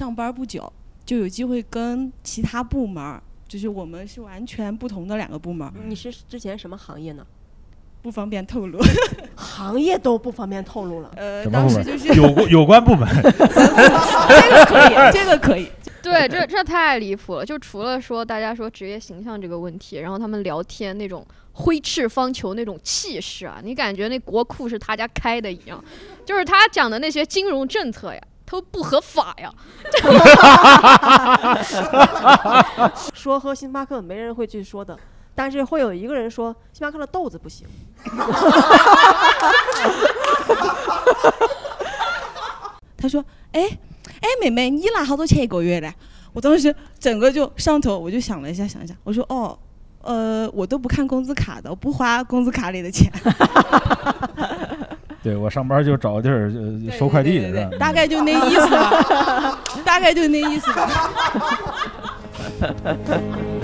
上班不久，就有机会跟其他部门，就是我们是完全不同的两个部门，你是之前什么行业呢？不方便透露。行业都不方便透露了。呃？当时就是有有关部门。这个可以，这个可以。对，这这太离谱了。就除了说大家说职业形象这个问题，然后他们聊天那种挥斥方遒那种气势啊，你感觉那国库是他家开的一样。就是他讲的那些金融政策呀，都不合法呀。说喝星巴克没人会去说的，但是会有一个人说星巴克的豆子不行。他说：“哎哎，妹妹，你拿好多钱一个月嘞？”我当时整个就上头，我就想了一下，想一下，我说：“哦，呃，我都不看工资卡的，我不花工资卡里的钱。对我上班就找个地儿呃收快递的，吧？大概就那意思吧，大概就那意思吧。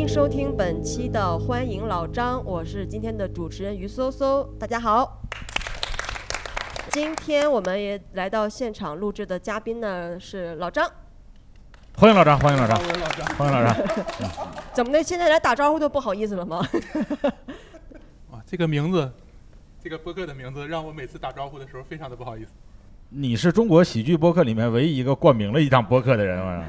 迎收听本期的《欢迎老张》，我是今天的主持人于搜搜，大家好。今天我们也来到现场录制的嘉宾呢是老张，欢迎老张，欢迎老张，欢迎老张。怎么的？现在来打招呼都不好意思了吗？哇，这个名字，这个播客的名字让我每次打招呼的时候非常的不好意思。你是中国喜剧播客里面唯一一个冠名了一档播客的人啊！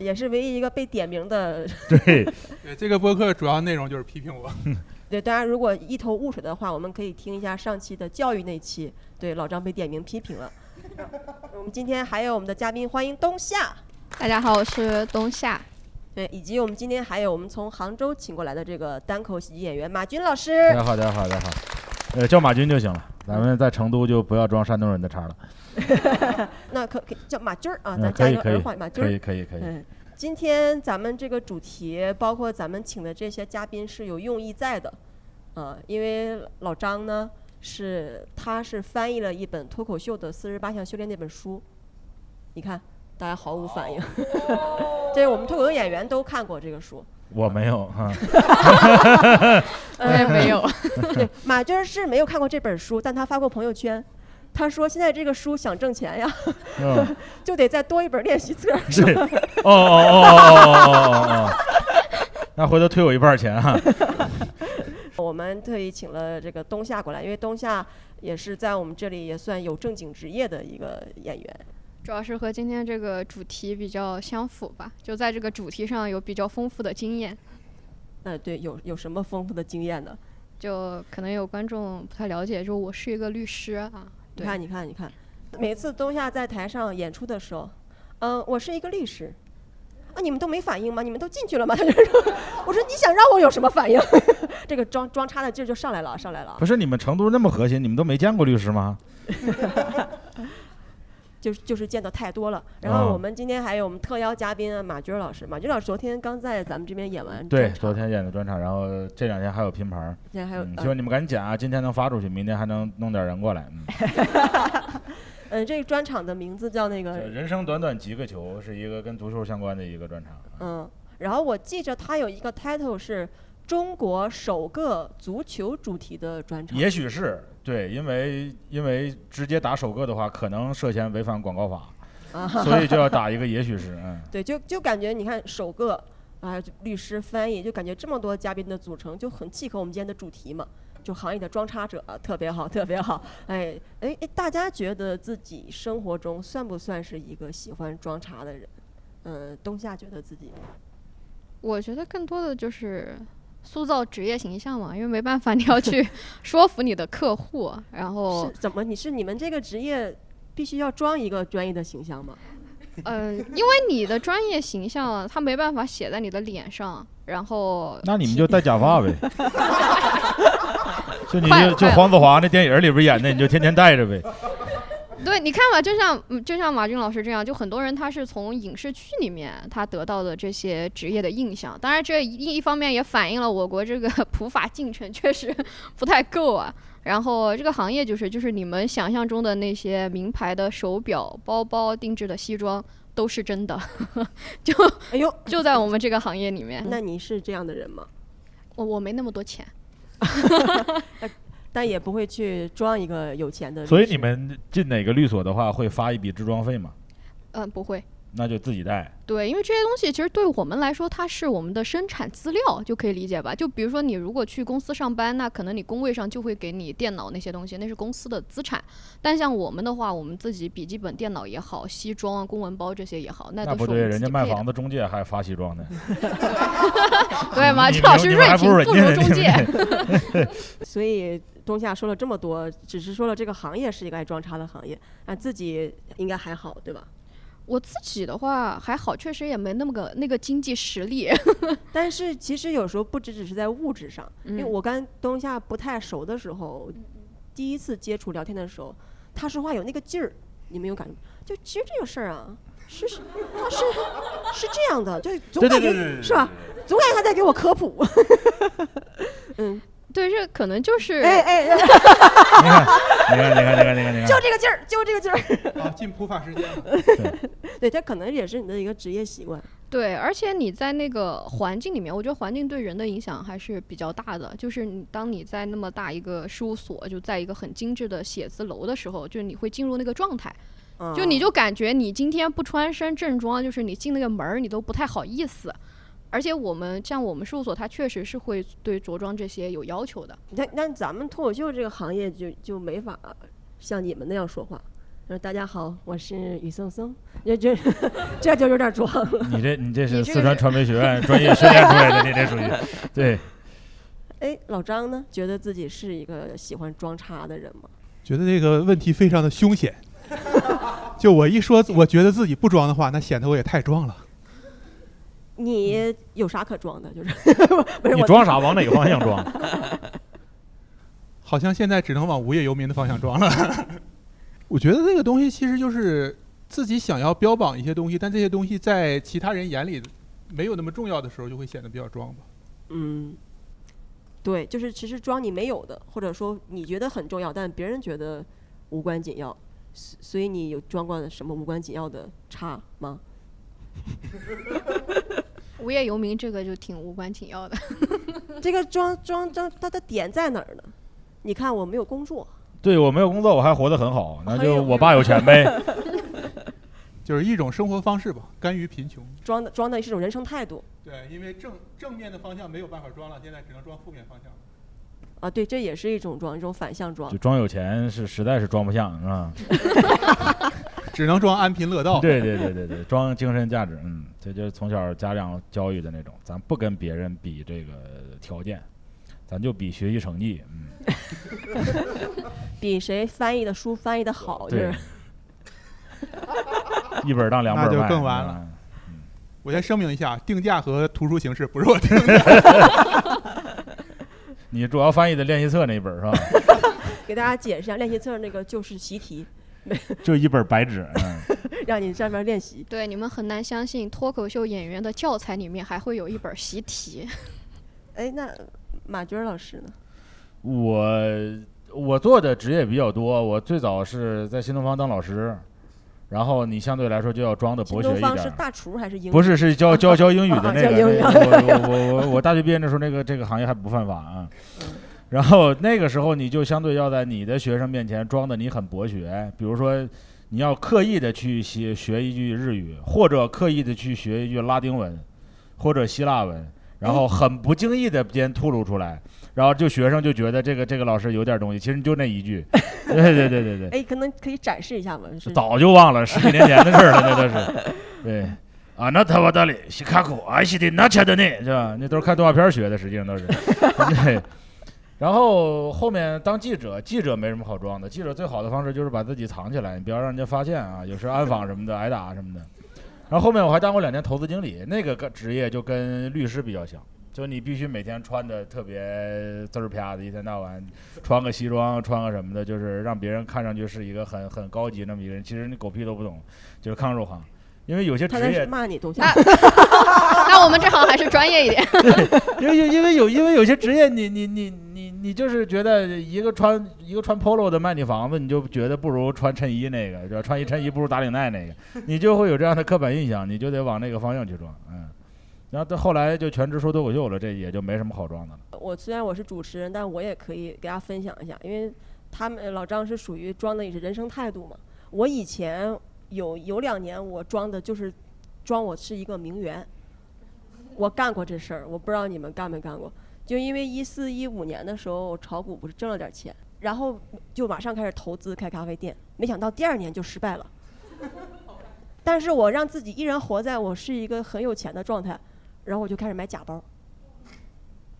也是唯一一个被点名的。对，对，这个播客主要内容就是批评我。对，大家如果一头雾水的话，我们可以听一下上期的教育那期，对老张被点名批评了。我们今天还有我们的嘉宾，欢迎冬夏。大家好，我是冬夏。对，以及我们今天还有我们从杭州请过来的这个单口喜剧演员马军老师。大家好，大家好，大家好。呃，叫马军就行了，咱们在成都就不要装山东人的茬了。那可可叫马军儿啊，嗯咱加一个儿化，马军儿。可以可以可以嗯，今天咱们这个主题，包括咱们请的这些嘉宾是有用意在的，啊，因为老张呢是他是翻译了一本脱口秀的《四十八项修炼》那本书，你看大家毫无反应，这我们脱口秀演员都看过这个书。我没有哈。我也没有。对，马军是没有看过这本书，但他发过朋友圈，他说现在这个书想挣钱呀，嗯 就得再多一本练习册。是 哦哦哦哦哦哦哦。那回头退我一半钱哈。我们特意请了这个冬夏过来，因为冬夏也是在我们这里也算有正经职业的一个演员。主要是和今天这个主题比较相符吧，就在这个主题上有比较丰富的经验。呃，对，有有什么丰富的经验呢？就可能有观众不太了解，就我是一个律师啊。对你看，你看，你看，每次冬夏在台上演出的时候，嗯、我是一个律师。啊，你们都没反应吗？你们都进去了吗？他就说，我说你想让我有什么反应？这个装装叉的劲儿就上来了，上来了啊。不是你们成都那么和谐，你们都没见过律师吗？就是就是见的太多了。然后啊我们今天还有我们特邀嘉宾啊马军老师，马军老师昨天刚在咱们这边演完对，昨天演的专场，然后这两天还有拼盘儿。现在还有嗯，呃希望你们赶紧剪啊，今天能发出去，明天还能弄点人过来。嗯，嗯，这个专场的名字叫那个人生短短几个球，是一个跟足球相关的一个专场。嗯，然后我记着它有一个 title 是中国首个足球主题的专场。也许是对，因为因为直接打首个的话，可能涉嫌违反广告法，啊，所以就要打一个也许是。嗯，对，就就感觉你看首个啊，律师翻译，就感觉这么多嘉宾的组成就很契合我们今天的主题嘛。就行业的装叉者，特别好，特别好。哎哎哎，大家觉得自己生活中算不算是一个喜欢装叉的人？嗯，冬夏觉得自己我觉得更多的就是塑造职业形象嘛，因为没办法，你要去 说服你的客户，然后是怎么？你是你们这个职业必须要装一个专业的形象吗？嗯，因为你的专业形象啊，它没办法写在你的脸上，然后那你们就戴假发 呗。就你就就黄子华那电影里边演的，你就天天戴着呗。对，你看吧，就像嗯就像马军老师这样，就很多人他是从影视剧里面他得到的这些职业的印象。当然，这一一方面也反映了我国这个 普法进程确实 不太够啊。然后这个行业就是就是你们想象中的那些名牌的手表、包包、定制的西装都是真的，就哎呦，就在我们这个行业里面。那你是这样的人吗？我我没那么多钱，但也不会去装一个有钱的。所以你们进哪个律所的话，会发一笔置装费吗？嗯、不会。那就自己带。对，因为这些东西其实对我们来说，它是我们的生产资料，就可以理解吧？就比如说你如果去公司上班，那可能你工位上就会给你电脑那些东西，那是公司的资产。但像我们的话，我们自己笔记本电脑也好，西装啊、公文包这些也好，那那不对，都是我们人家卖房子中介还发西装呢。对吗？你这老师你们还不如锐评不如中介。所以东夏说了这么多，只是说了这个行业是一个爱装叉的行业，那，自己应该还好，对吧？我自己的话还好，确实也没那么个那个经济实力。但是其实有时候不只只是在物质上，因为嗯我跟东夏不太熟的时候，第一次接触聊天的时候，他说话有那个劲儿，你没有感觉？就其实这个事儿啊，是是他是是这样的，就总对对感觉对对对是吧？总感觉他在给我科普。嗯，对，这可能就是哎哎，你看，你看，你看，你看，你看，你就看，这个劲儿，就这个劲儿。啊，进普法时间了。对，这可能也是你的一个职业习惯。对，而且你在那个环境里面，我觉得环境对人的影响还是比较大的。就是你当你在那么大一个事务所，就在一个很精致的写字楼的时候，就你会进入那个状态，就你嗯就感觉你今天不穿身正装，就是你进那个门儿，你都不太好意思。而且我们像我们事务所，它确实是会对着装这些有要求的。那那咱们脱口秀这个行业就就没法像你们那样说话。说大家好，我是雨松松，这这这就有点装。你这 你这是你这是四川传媒学院专业训练出来的，你这属于对。哎，老张呢，觉得自己是一个喜欢装叉的人吗？觉得这个问题非常的凶险。就我一说，我觉得自己不装的话，那显得我也太装了。你有啥可装的？就是 不是我你装啥？往哪个方向装？好像现在只能往无业游民的方向装了。我觉得这个东西其实就是自己想要标榜一些东西，但这些东西在其他人眼里没有那么重要的时候，就会显得比较装吧。嗯，对，就是其实装你没有的，或者说你觉得很重要，但别人觉得无关紧要，所所以你有装过什么无关紧要的差吗？无业游民这个就挺无关紧要的。这个装装装它的点在哪儿呢？你看我没有工作，对我没有工作，我还活得很好，那就我爸有钱呗。就是一种生活方式吧，甘于贫穷。装的装的是一种人生态度对，因为正正面的方向没有办法装了，现在只能装负面方向。啊，对，这也是一种装，一种反向装就。装有钱是实在是装不像，是吧？只能装安贫乐道。对对对对对，装精神价值，嗯，这就是从小家长教育的那种，咱不跟别人比这个条件，咱就比学习成绩，嗯，比谁翻译的书翻译的好，就是。一本当两本那就，更完了嗯。我先声明一下，定价和图书形式不是我定的。你主要翻译的练习册那一本是吧？给大家解释一下练习册那个就是习题，就一本白纸，嗯，让你上面练习。对，你们很难相信脱口秀演员的教材里面还会有一本习题。哎，那马军老师呢？我我做的职业比较多，我最早是在新东方当老师，然后你相对来说就要装的博学一点是大厨还是英？不是，是教教教英语的那个。我我我我大学毕业的时候，那个这个行业还不犯法啊。然后那个时候，你就相对要在你的学生面前装的你很博学，比如说你要刻意的去学学一句日语，或者刻意的去学一句拉丁文，或者希腊文，然后很不经意的间吐露出来，然后就学生就觉得这个这个老师有点东西，其实就那一句。对对对对对。哎，可能可以展示一下吗？是早就忘了，十几年前的事儿了，那都是。对，啊，那他瓦达里西卡库爱西的那切的呢，是吧？那都是看动画片学的，实际上都是。对。然后后面当记者，记者没什么好装的，记者最好的方式就是把自己藏起来，你不要让人家发现啊，有时暗访什么的，挨打什么的。然后后面我还当过两年投资经理，那个个职业就跟律师比较像，就你必须每天穿的特别滋儿啪的，一天到晚穿个西装，穿个什么的，就是让别人看上去是一个很很高级那么一个人。其实你狗屁都不懂，就是抗入行。因为有些职业，骂你东西。那那我们这行还是专业一点。因为因为有因为有些职业你，你你你你就是觉得一个穿一个穿 polo 的卖你房子，你就觉得不如穿衬衣那个，对吧？穿一衬衣不如打领带那个，你就会有这样的刻板印象，你就得往那个方向去装，嗯。然后到后来就全职说脱口秀了，这也就没什么好装的了。我虽然我是主持人，但我也可以给大家分享一下，因为他们老张是属于装的也是人生态度嘛。我以前有有两年我装的就是装我是一个名媛，我干过这事儿，我不知道你们干没干过。就因为一四一五年的时候炒股不是挣了点钱，然后就马上开始投资开咖啡店，没想到第二年就失败了。但是我让自己依然活在我是一个很有钱的状态，然后我就开始买假包。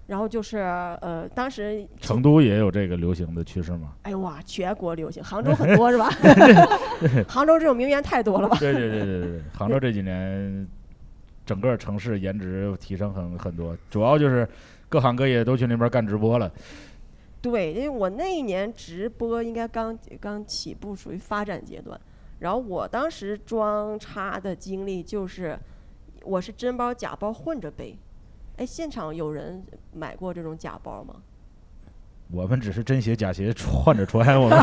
然后就是呃，当时成都也有这个流行的趋势吗？哎呦哇，全国流行，杭州很多是吧？杭州这种名媛太多了吧？对对对对对，杭州这几年整个城市颜值提升很很多，主要就是各行各业都去那边干直播了。对，因为我那一年直播应该刚刚起步，属于发展阶段。然后我当时装叉的经历就是，我是真包假包混着背。哎，现场有人买过这种假包吗？我们只是真鞋假鞋换着穿，我们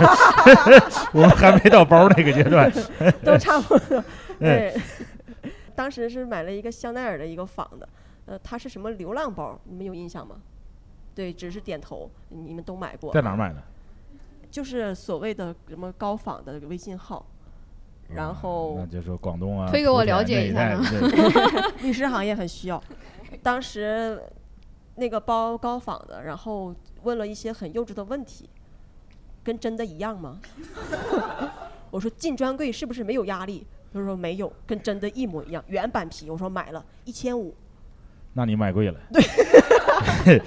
我们还没到包那个阶段。都差不多。对，当时是买了一个香奈儿的一个仿的，呃，它是什么流浪包？你们有印象吗？对，只是点头。你们都买过？在哪儿买的？就是所谓的什么高仿的微信号，然后那就是广东啊，推给我了解一下 律师行业很需要。当时那个包高仿的，然后问了一些很幼稚的问题，跟真的一样吗？我说进专柜是不是没有压力？他说没有，跟真的一模一样，原版皮。我说买了一千五。那你买贵了。对，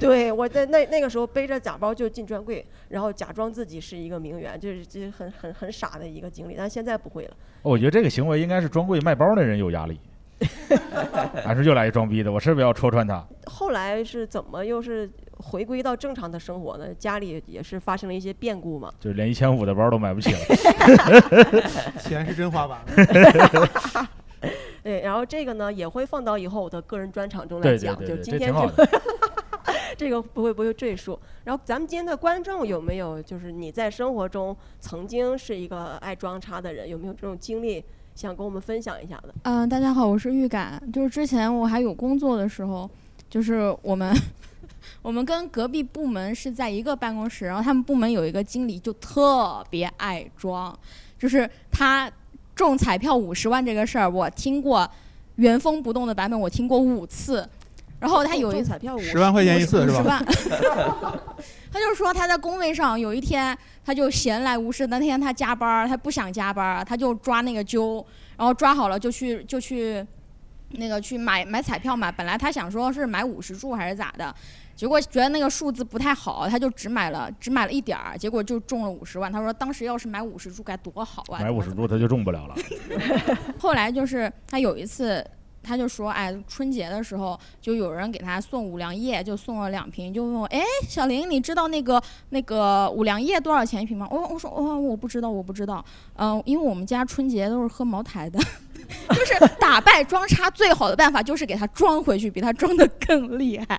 我在那那个时候背着假包就进专柜，然后假装自己是一个名媛，就是这很很很傻的一个经历。但现在不会了。我觉得这个行为应该是专柜卖包的人有压力，还是又来一装逼的，我是不是要戳穿他？后来是怎么又是回归到正常的生活呢？家里也是发生了一些变故嘛。就是连一千五的包都买不起了。钱是真花完了。对，然后这个呢也会放到以后我的个人专场中来对对讲，对对，就今天就 这。个不会不会赘述。然后咱们今天的观众有没有就是你在生活中曾经是一个爱装叉的人，有没有这种经历想跟我们分享一下的？嗯、大家好，我是预感。就是之前我还有工作的时候，就是我们 我们跟隔壁部门是在一个办公室，然后他们部门有一个经理就特别爱装，就是他中彩票五十万这个事儿，我听过原封不动的版本，我听过五次。然后他有一彩票五十万块钱一次是吧？十万。他就说他在工位上有一天，他就闲来无事，那天他加班儿，他不想加班儿，他就抓那个阄，然后抓好了就去就去那个去买买彩票嘛。本来他想说是买五十注还是咋的，结果觉得那个数字不太好，他就只买了只买了一点儿，结果就中了五十万。他说当时要是买五十注该多好啊！买五十注他就中不了了。后来就是他有一次，他就说，哎，春节的时候就有人给他送五粮液，就送了两瓶，就问我，哎，小林，你知道那个那个五粮液多少钱一瓶吗？我我说，哦，我不知道，我不知道，嗯、因为我们家春节都是喝茅台的。就是打败装叉最好的办法就是给他装回去，比他装的更厉害。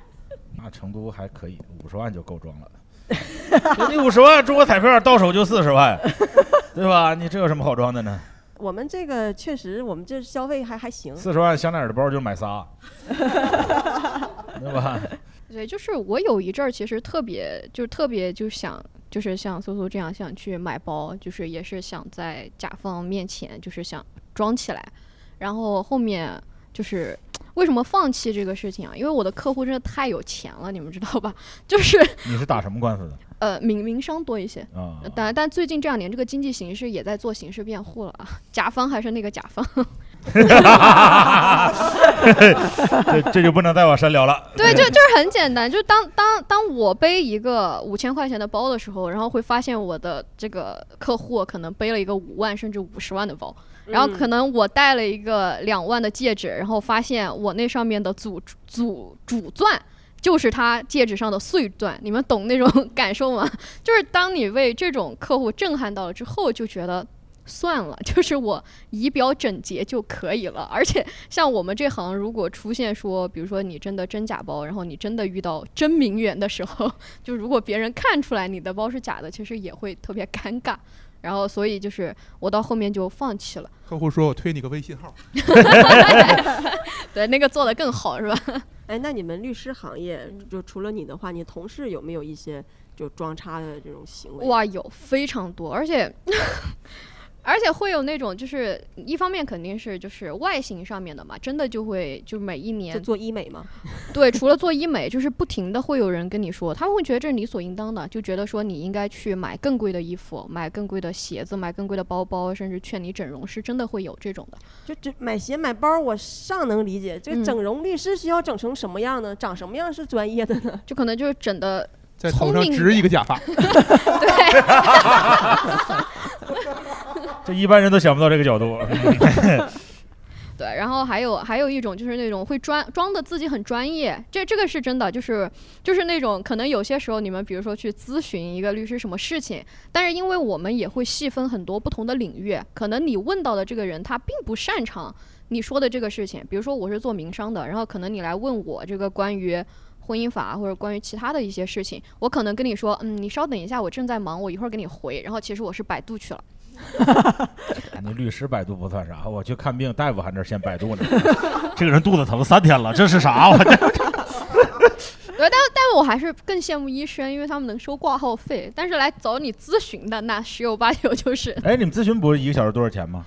那成都还可以，五十万就够装了。你五十万中个彩票到手就四十万，对吧？你这有什么好装的呢？我们这个确实，我们这消费还还行。四十万香奈儿的包就买仨，对吧？对，就是我有一阵儿其实特别，就是特别就想，就是像苏苏这样想去买包，就是也是想在甲方面前就是想装起来，然后后面就是为什么放弃这个事情啊？因为我的客户真的太有钱了，你们知道吧？就是你是打什么官司的呃民民商多一些。啊？呃但但最近这两年，这个经济形势也在做形势辩护了啊。甲方还是那个甲方，这这就不能再往深聊了。对，就就是很简单，就当当当我背一个五千块钱的包的时候，然后会发现我的这个客户可能背了一个五万甚至五十万的包，然后嗯可能我戴了一个两万的戒指，然后发现我那上面的主主主钻就是他戒指上的碎钻，你们懂那种 感受吗？就是当你为这种客户震撼到了之后，就觉得。算了，就是我仪表整洁就可以了。而且像我们这行，如果出现说，比如说你真的真假包，然后你真的遇到真名媛的时候，就如果别人看出来你的包是假的，其实也会特别尴尬。然后所以就是我到后面就放弃了。客户说我推你个微信号，对，那个做的更好是吧？哎，那你们律师行业，就除了你的话，你同事有没有一些就装叉的这种行为？哇，有非常多，而且而且会有那种就是一方面肯定是就是外形上面的嘛，真的就会就每一就年做医美嘛？对，除了做医美，就是不停的会有人跟你说，他们会觉得这是理所应当的，就觉得说你应该去买更贵的衣服，买更贵的鞋子，买更贵的包包，甚至劝你整容，是真的会有这种的。就这买鞋买包，我尚能理解。这整容律师需要整成什么样呢？长什么样是专业的呢？就可能就是整的在头上聪明植一个假发，对，一般人都想不到这个角度。对，然后还有还有一种就是那种会装装的自己很专业，这这个是真的，就是就是那种可能有些时候你们比如说去咨询一个律师什么事情，但是因为我们也会细分很多不同的领域，可能你问到的这个人他并不擅长你说的这个事情，比如说我是做民商的，然后可能你来问我这个关于。婚姻法或者关于其他的一些事情，我可能跟你说，嗯，你稍等一下，我正在忙，我一会儿给你回。然后其实我是百度去了，那律师百度不算啥，我去看病，大夫还那儿先百度呢。这个人肚子疼三天了，这是啥？我这对，但但我还是更羡慕医生，因为他们能收挂号费。但是来找你咨询的，那十有八九就是哎，你们咨询不是一个小时多少钱吗？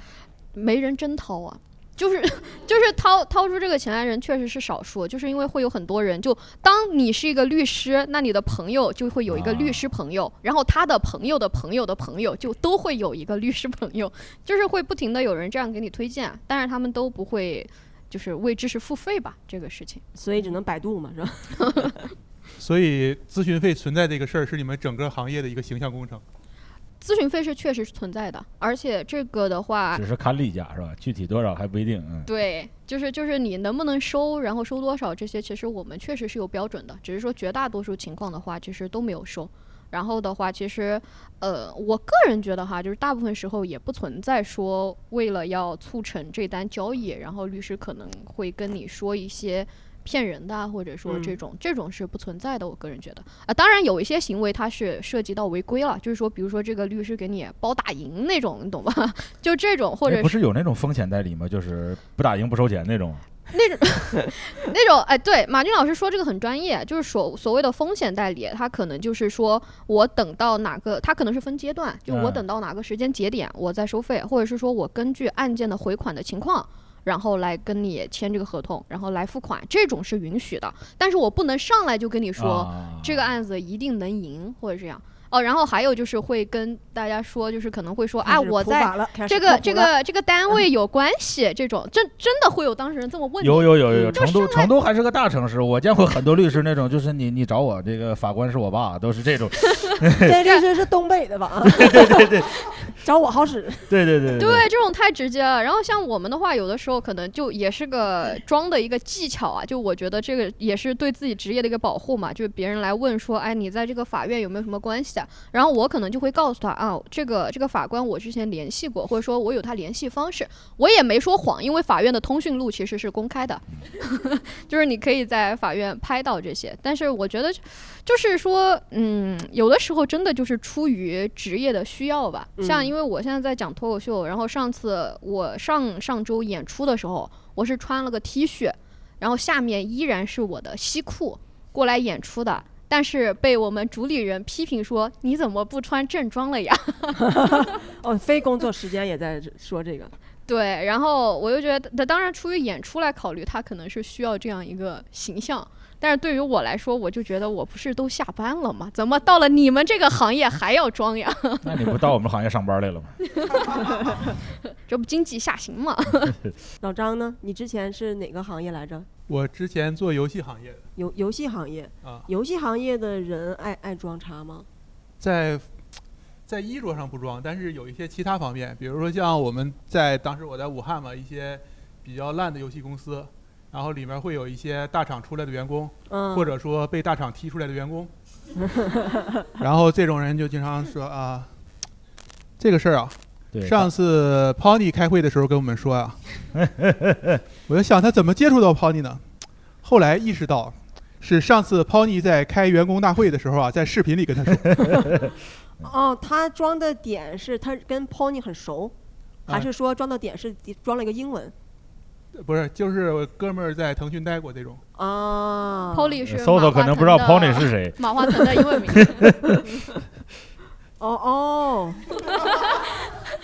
没人真掏啊。就是就是掏掏出这个钱来人确实是少数，就是因为会有很多人，就当你是一个律师，那你的朋友就会有一个律师朋友，然后他的朋友的朋友的朋友就都会有一个律师朋友，就是会不停的有人这样给你推荐，但是他们都不会就是为知识付费吧这个事情。所以只能百度嘛，是吧？所以咨询费存在这个事儿是你们整个行业的一个形象工程。咨询费是确实是存在的，而且这个的话，只是看例假是吧？具体多少还不一定。嗯，对，就是就是你能不能收，然后收多少，这些其实我们确实是有标准的，只是说绝大多数情况的话，其实都没有收。然后的话，其实，呃，我个人觉得哈，就是大部分时候也不存在说为了要促成这单交易，然后律师可能会跟你说一些骗人的啊，或者说这嗯种、这种是不存在的。我个人觉得啊、当然有一些行为它是涉及到违规了，就是说，比如说这个律师给你包打赢那种，你懂吧？就这种，或者哎不是有那种风险代理吗？就是不打赢不收钱那种。那种那种哎，对，马军老师说这个很专业，就是所所谓的风险代理，他可能就是说我等到哪个，他可能是分阶段，就我嗯等到哪个时间节点我再收费，或者是说我根据案件的回款的情况。然后来跟你签这个合同，然后来付款，这种是允许的。但是我不能上来就跟你说、啊这个案子一定能赢，或者这样。哦，然后还有就是会跟大家说，就是可能会说啊，我在这个这个这个单位有关系，这种真真的会有当事人这么问你。有有有有有，成都成都还是个大城市，我见过很多律师那种，就是你你找我这个法官是我爸，都是这种。这律师是东北的吧？对对对找我好使。对对对对，这种太直接了。然后像我们的话，有的时候可能就也是个装的一个技巧啊。就我觉得这个也是对自己职业的一个保护嘛。就是别人来问说，哎，你在这个法院有没有什么关系啊？然后我可能就会告诉他啊，这个这个法官我之前联系过，或者说我有他联系方式。我也没说谎，因为法院的通讯录其实是公开的，就是你可以在法院拍到这些。但是我觉得，就是说，嗯，有的时候真的就是出于职业的需要吧。像嗯因为我现在在讲脱口秀，然后上次我上上周演出的时候，我是穿了个 T 恤，然后下面依然是我的西裤过来演出的。但是被我们主理人批评说：“你怎么不穿正装了呀？” 哦，非工作时间也在说这个。对，然后我又觉得，他当然出于演出来考虑，他可能是需要这样一个形象。但是对于我来说，我就觉得我不是都下班了吗？怎么到了你们这个行业还要装呀？那你不到我们行业上班来了吗？这不经济下行吗？老张呢？你之前是哪个行业来着？我之前做游戏行业的游游戏行业。啊，游戏行业的人爱爱装叉吗？在在衣着上不装，但是有一些其他方面，比如说像我们在当时我在武汉嘛，一些比较烂的游戏公司，然后里面会有一些大厂出来的员工，嗯，或者说被大厂踢出来的员工，然后这种人就经常说啊，这个事儿啊，对，上次 Pony 开会的时候跟我们说啊、我就想他怎么接触到 Pony 呢？后来意识到，是上次 Pony 在开员工大会的时候啊，在视频里跟他说，哦，他装的点是他跟 Pony 很熟，还啊是说装的点是装了一个英文不是，就是我哥们儿在腾讯待过这种。啊 Polly 是搜搜可能不知道 Pony 是谁。马化腾的英文名字。哦哦，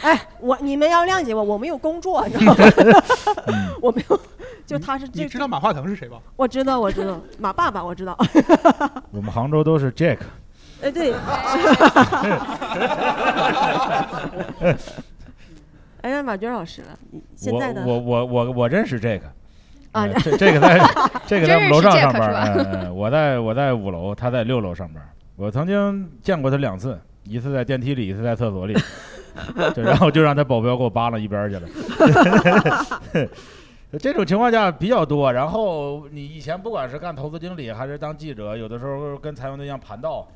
哎，我你们要谅解我，我没有工作，你知道吗？我没有，就他是这你知道马化腾是谁吧？我知道，我知道，马爸爸我知道，我们杭州都是 Jack，哎对，哎呀，马军老师了，现在的我我我我我认识 Jack，啊呃 这这个在 这个在我们楼上上班我在我在五楼，他在六楼上班。我曾经见过他两次，一次在电梯里，一次在厕所里，就然后就让他保镖给我扒拉一边去了。这种情况下比较多。然后你以前不管是干投资经理还是当记者，有的时候跟采访对象盘道，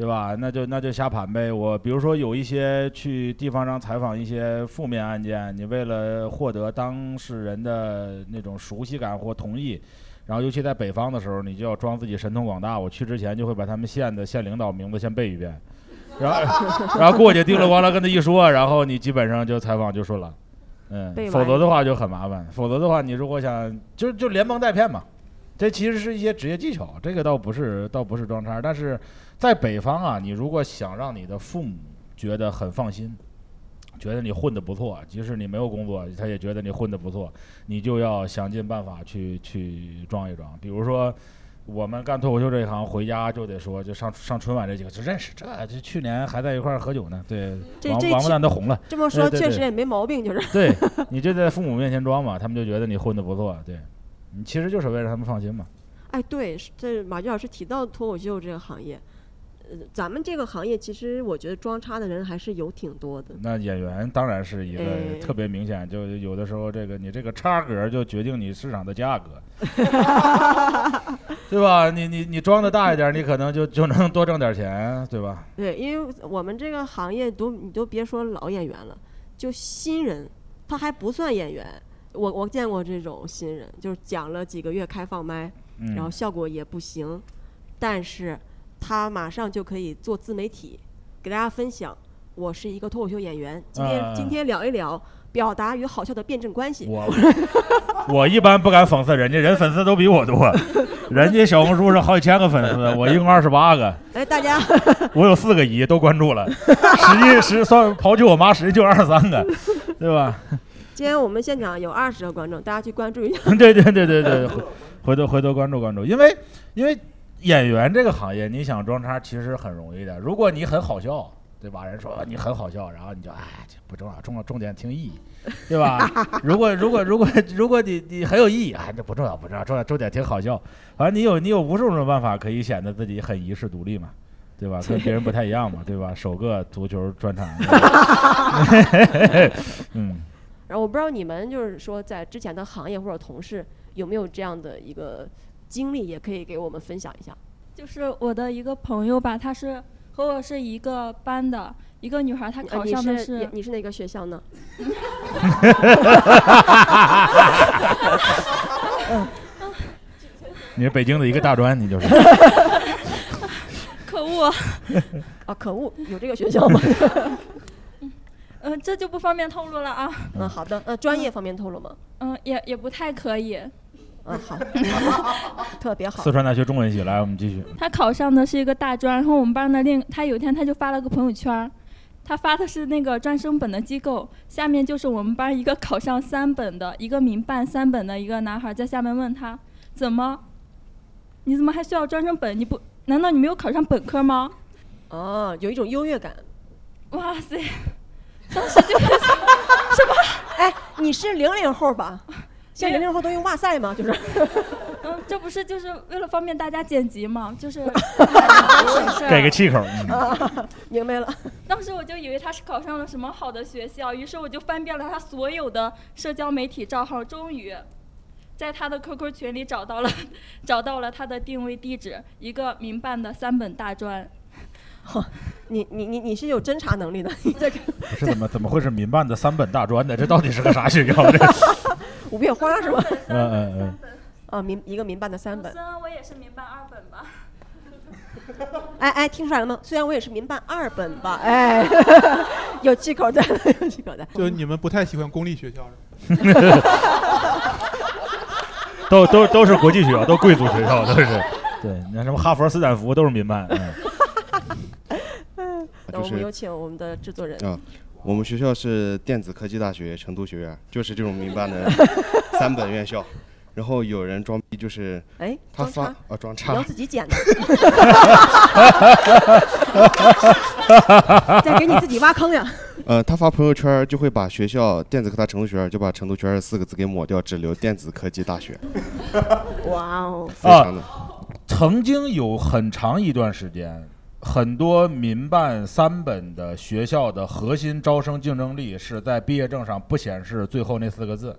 对吧？那就那就瞎盘呗。我比如说有一些去地方上采访一些负面案件，你为了获得当事人的那种熟悉感或同意，然后尤其在北方的时候，你就要装自己神通广大。我去之前就会把他们县的县领导名字先背一遍，然后然后过去叮了咣啷跟他一说，然后你基本上就采访就顺了。嗯否则的话就很麻烦。否则的话，你如果想就就连蒙带骗嘛，这其实是一些职业技巧，这个倒不是倒不是装叉。但是在北方啊，你如果想让你的父母觉得很放心，觉得你混得不错，即使你没有工作，他也觉得你混得不错，你就要想尽办法去去装一装。比如说。我们干脱口秀这一行，回家就得说，就上上春晚这几个，就认识这这去年还在一块儿喝酒呢，对，王王蛋都红了，这么说确实也没毛病，就是对，你就在父母面前装嘛，他们就觉得你混得不错，对，你其实就是为了让他们放心嘛。哎，对，这马军老师提到脱口秀这个行业，呃，咱们这个行业其实我觉得装叉的人还是有挺多的。那演员当然是一个哎特别明显，就有的时候这个你这个差格就决定你市场的价格，对吧？你你你装的大一点，你可能就就能多挣点钱，对吧？对，因为我们这个行业都你都别说老演员了，就新人他还不算演员。我我见过这种新人，就是讲了几个月开放麦，嗯，然后效果也不行，但是他马上就可以做自媒体，给大家分享。我是一个脱口秀演员，今天、啊今天聊一聊表达与好笑的辩证关系。我我一般不敢讽刺人家，人粉丝都比我多，人家小红书上好几千个粉丝，我一共二十八个。哎，大家我有四个姨都关注了，实际实算刨去我妈，实际就二十三个，对吧？今天我们现场有二十个观众，大家去关注一下。对对对对对，回回头回头关注关注，因为因为演员这个行业，你想装叉其实很容易的。如果你很好笑，对吧？人说你很好笑，然后你就哎，这不重要，重要重点听意义，对吧？如果如果如果如果你你很有意义，哎，这不重要不重要，重要重点听好笑。反正你有你有无数种办法可以显得自己很遗世独立嘛。对吧？跟别人不太一样嘛，对吧？首个足球专场，嗯，然后我不知道你们就是说在之前的行业或者同事有没有这样的一个经历，也可以给我们分享一下。就是我的一个朋友吧，她是和我是一个班的一个女孩，她呃考上的是你你是哪个学校呢？你是北京的一个大专，你就是。可恶，啊，可恶，有这个学校吗？嗯、这就不方便透露了啊，嗯，好的。呃，专业方面透露吗？嗯、也也不太可以。嗯，好，特别好四。川大学中文系，来，我们继续。他考上的是一个大专，然后我们班的另他有一天他就发了个朋友圈，他发的是那个专升本的机构，下面就是我们班一个考上三本的一个民办三本的一个男孩在下面问他怎么，你怎么还需要专升本？你不难道你没有考上本科吗？哦，有一种优越感。哇塞！当时就什么 哎，你是零零后吧？现在零零后都用哇塞吗？就是 嗯，这不是就是为了方便大家剪辑嘛？就是 给个气口。嗯啊，明白了。当时我就以为他是考上了什么好的学校，于是我就翻遍了他所有的社交媒体账号，终于在他的 QQ 群里找到了找到了他的定位地址，一个民办的三本大专。你你你你是有侦查能力的，你这个不是怎么怎么会是民办的三本大专呢？这到底是个啥学校？这五片花是吗？嗯嗯嗯，啊，民一个民办的三本虽。然我也是民办二本吧。哎哎，听出来了吗？虽然我也是民办二本吧，哎，有气口的，有气口的。就你们不太喜欢公立学校是吧？都都都是国际学校，都贵族学校，都是。对，你看什么哈佛、斯坦福都是民办。嗯，那我们有请我们的制作人。啊，我们学校是电子科技大学成都学院，就是这种民办的 三本院校。然后有人装逼，就是哎，他发装叉啊装你要叉，自己剪的，再给你自己挖坑呀。呃，他发朋友圈就会把学校电子科大成都学院就把成都学院四个字给抹掉，只留电子科技大学，哇哦，非常的。曾经有很长一段时间，很多民办三本的学校的核心招生竞争力是在毕业证上不显示最后那四个字。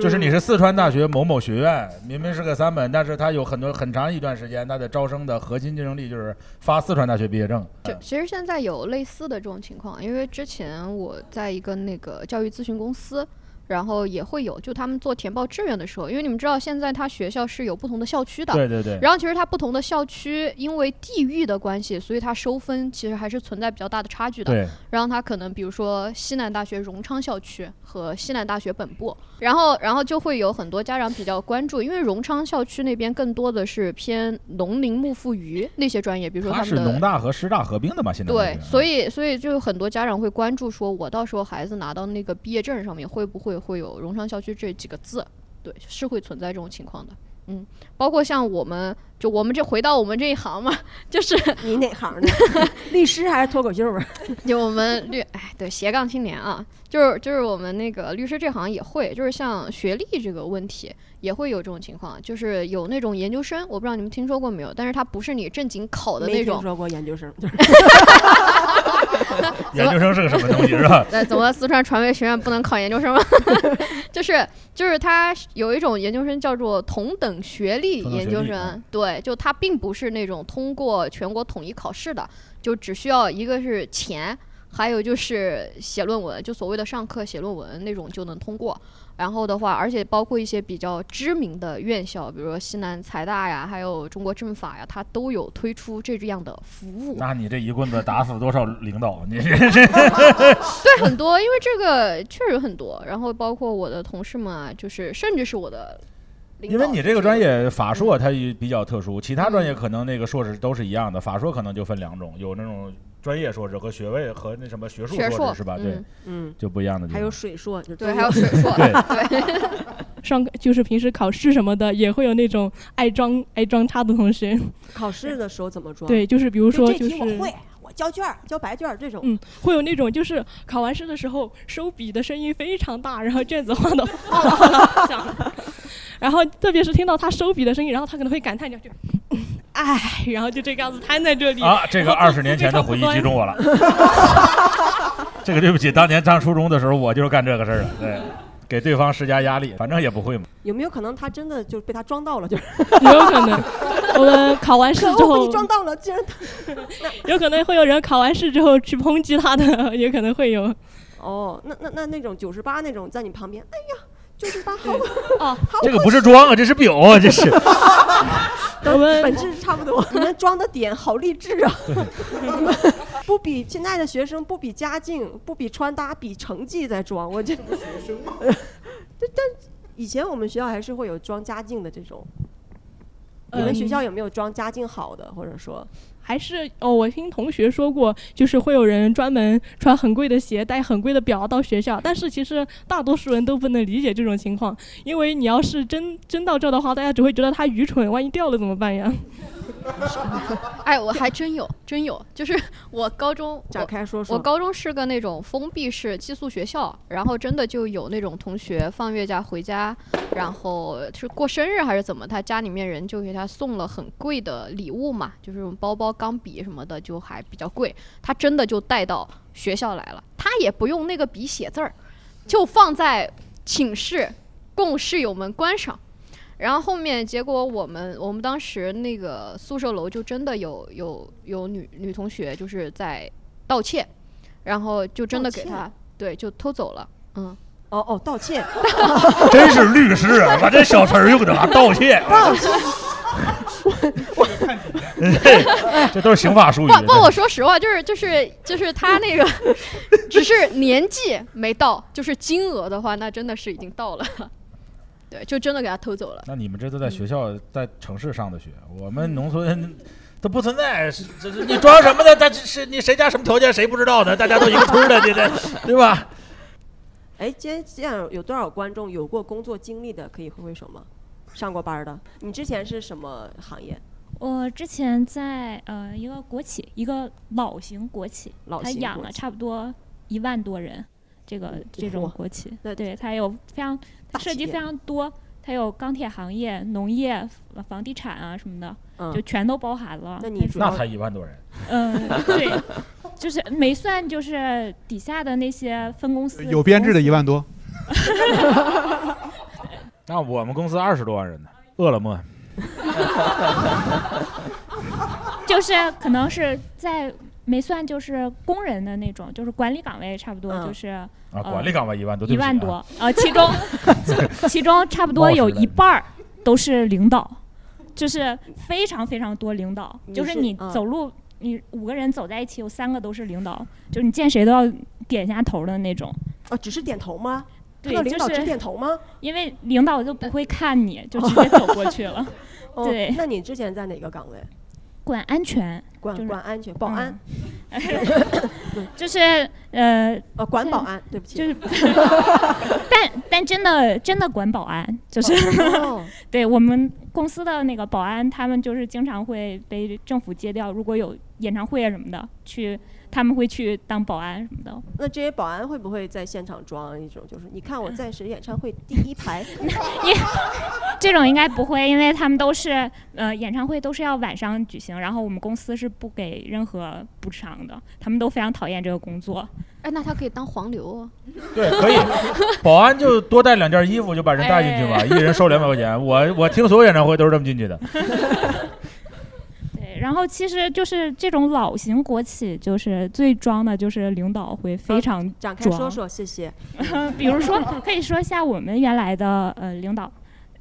就是你是四川大学某某学院，明明是个三本，但是它有很多很长一段时间，它的招生的核心竞争力就是发四川大学毕业证。就其实现在有类似的这种情况，因为之前我在一个那个教育咨询公司，然后也会有，就他们做填报志愿的时候，因为你们知道现在他学校是有不同的校区的，对对对。然后其实他不同的校区因为地域的关系，所以他收分其实还是存在比较大的差距的。对，然后他可能比如说西南大学荣昌校区和西南大学本部，然后然后就会有很多家长比较关注，因为荣昌校区那边更多的是偏农林牧副渔那些专业，比如说他们的是农大和师大合并的嘛？现在对，所以以所以就有很多家长会关注，说我到时候孩子拿到那个毕业证上面会不会会会有荣昌校区这几个字？对，是会存在这种情况的。嗯，包括像我们，就我们这回到我们这一行嘛，就是你哪行的？律师还是脱口秀啊？就我们律，哎，对，斜杠青年啊，就是就是我们那个律师这行也会，就是像学历这个问题也会有这种情况，就是有那种研究生，我不知道你们听说过没有，但是他不是你正经考的那种，听说过研究生，就是 研究生是个什么东西是吧？那怎么四川传媒学院不能考研究生吗？就是就是他有一种研究生叫做同等学历研究生对，就他并不是那种通过全国统一考试的，就只需要一个是钱，还有就是写论文，就所谓的上课写论文那种就能通过。然后的话，而且包括一些比较知名的院校，比如说西南财大呀，还有中国政法呀，它都有推出这样的服务。那你这一棍子打死多少领导？你这 对，很多，因为这个确实很多。然后包括我的同事们啊，就是甚至是我的领导，因为你这个专业法硕它也比较特殊，其他专业可能那个硕士都是一样的，法硕可能就分两种，有那种专业硕士和学位和那什么学术学硕硕士是吧？对嗯，嗯，就不一样的地还有。水硕，就对，还有水硕，对 上就是平时考试什么的，也会有那种爱装爱装叉的同学。考试的时候怎么装？对，就是比如说这就是题我会，我交卷儿交白卷儿这种。嗯，会有那种就是考完试的时候收笔的声音非常大，然后卷子晃的哗啦哗啦响，然后特别是听到他收笔的声音，然后他可能会感叹两句，嗯唉，然后就这个样子瘫在这里。啊，这个二十年前的回忆击中我了。这个对不起，当年上初中的时候，我就是干这个事儿的，对，给对方施加压力，反正也不会嘛。有没有可能他真的就被他装到了？就是有可能，我们考完试之后你，装到了，竟然 有可能会有人考完试之后去抨击他的，也可能会有。哦，那那那那种九十八那种在你旁边，哎呀，九十八好，哦，这个不是装啊，这是表啊，这是。我们本质差不多。你们装的点好励志啊！你 们不比现在的学生不比家境，不比穿搭，比成绩在装。我这学生吗，但但以前我们学校还是会有装家境的这种。你们学嗯校有没有装家境好的，或者说还是哦，我听同学说过，就是会有人专门穿很贵的鞋、带很贵的表到学校，但是其实大多数人都不能理解这种情况，因为你要是真真到这的话，大家只会觉得他愚蠢，万一掉了怎么办呀？哎，我还真有，真有，就是我高中展开说说。我高中是个那种封闭式寄宿学校，然后真的就有那种同学放月假回家，然后是过生日还是怎么，他家里面人就给他送了很贵的礼物嘛，就是包包、钢笔什么的，就还比较贵。他真的就带到学校来了，他也不用那个笔写字儿，就放在寝室供室友们观赏。然后后面结果我们我们当时那个宿舍楼就真的有有有女女同学就是在盗窃，然后就真的给盗窃他对就偷走了，嗯，哦哦，盗窃，真是律师啊，把这小词儿用的啊，盗窃，盗窃，这都是刑法术语。不不，我说实话，就是就是就是他那个只是年纪没到，就是金额的话，那真的是已经到了，对，就真的给他偷走了。那你们这都在学校，在城市上的学，我们农村都不存在，是这是你装什么的？咱是你谁家什么条件谁不知道呢？大家都一个村的，这这对吧？哎，今天这样有多少观众有过工作经历的可以挥挥手吗？上过班的？你之前是什么行业？我之前在呃一个国企，一个老型国企，老它养了差不多一万多人，这个这种国企对，对它有非常涉及非常多，它有钢铁行业、农业、呃房地产啊什么的，嗯就全都包含了。那你那才一万多人，嗯，对，就是没算就是底下的那些分公司有编制的一万多，那我们公司二十多万人呢，饿了么？就是可能是在没算就是工人的那种，就是管理岗位差不多嗯就是啊，呃管理岗位一万多，一万多，呃，其中其 其中差不多有一半儿都是领导，就是非常非常多领导，就是你走路，你五个人走在一起，有三个都是领导，就是你见谁都要点一下头的那种。哦，只是点头吗？对领导只就是点头吗？因为领导就不会看你，就直接走过去了。哦对那你之前在哪个岗位？管安全，管就是管安全，保安，就是呃，呃，管保安，对不起，就是，但但真的真的管保安，就是、哦。对我们公司的那个保安，他们就是经常会被政府接调，如果有演唱会啊什么的，去他们会去当保安什么的。那这些保安会不会在现场装一种，就是你看我在谁演唱会第一排，这种应该不会，因为他们都是呃演唱会都是要晚上举行，然后我们公司是不给任何补偿的，他们都非常讨厌这个工作。哎，那他可以当黄牛啊。对，可以，保安就多带两件衣服就把人带进去吧，一人收两百块钱。我我听所有演唱会都是这么进去的。对，然后其实就是这种老型国企，就是最装的就是领导会非常展开说说，谢谢。比如说，可以说一下我们原来的呃领导，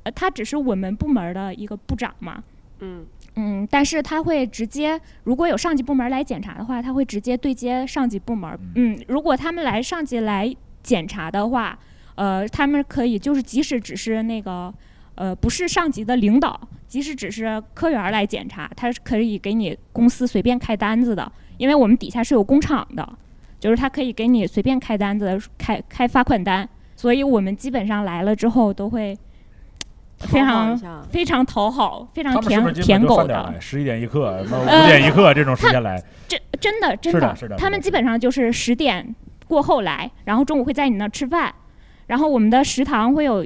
呃，他只是我们部门的一个部长嘛，嗯嗯，但是他会直接，如果有上级部门来检查的话，他会直接对接上级部门。嗯，如果他们来上级来检查的话，呃，他们可以就是即使只是那个呃不是上级的领导，即使只是科员来检查，他是可以给你公司随便开单子的，因为我们底下是有工厂的，就是他可以给你随便开单子，开开罚款单，所以我们基本上来了之后都会。非常非常讨好，非常舔舔狗的，十一点一刻，什么五呃点一刻这种时间来？真真的真的是的是的他们基本上就是十点过后来，然后中午会在你那儿吃饭，然后我们的食堂会有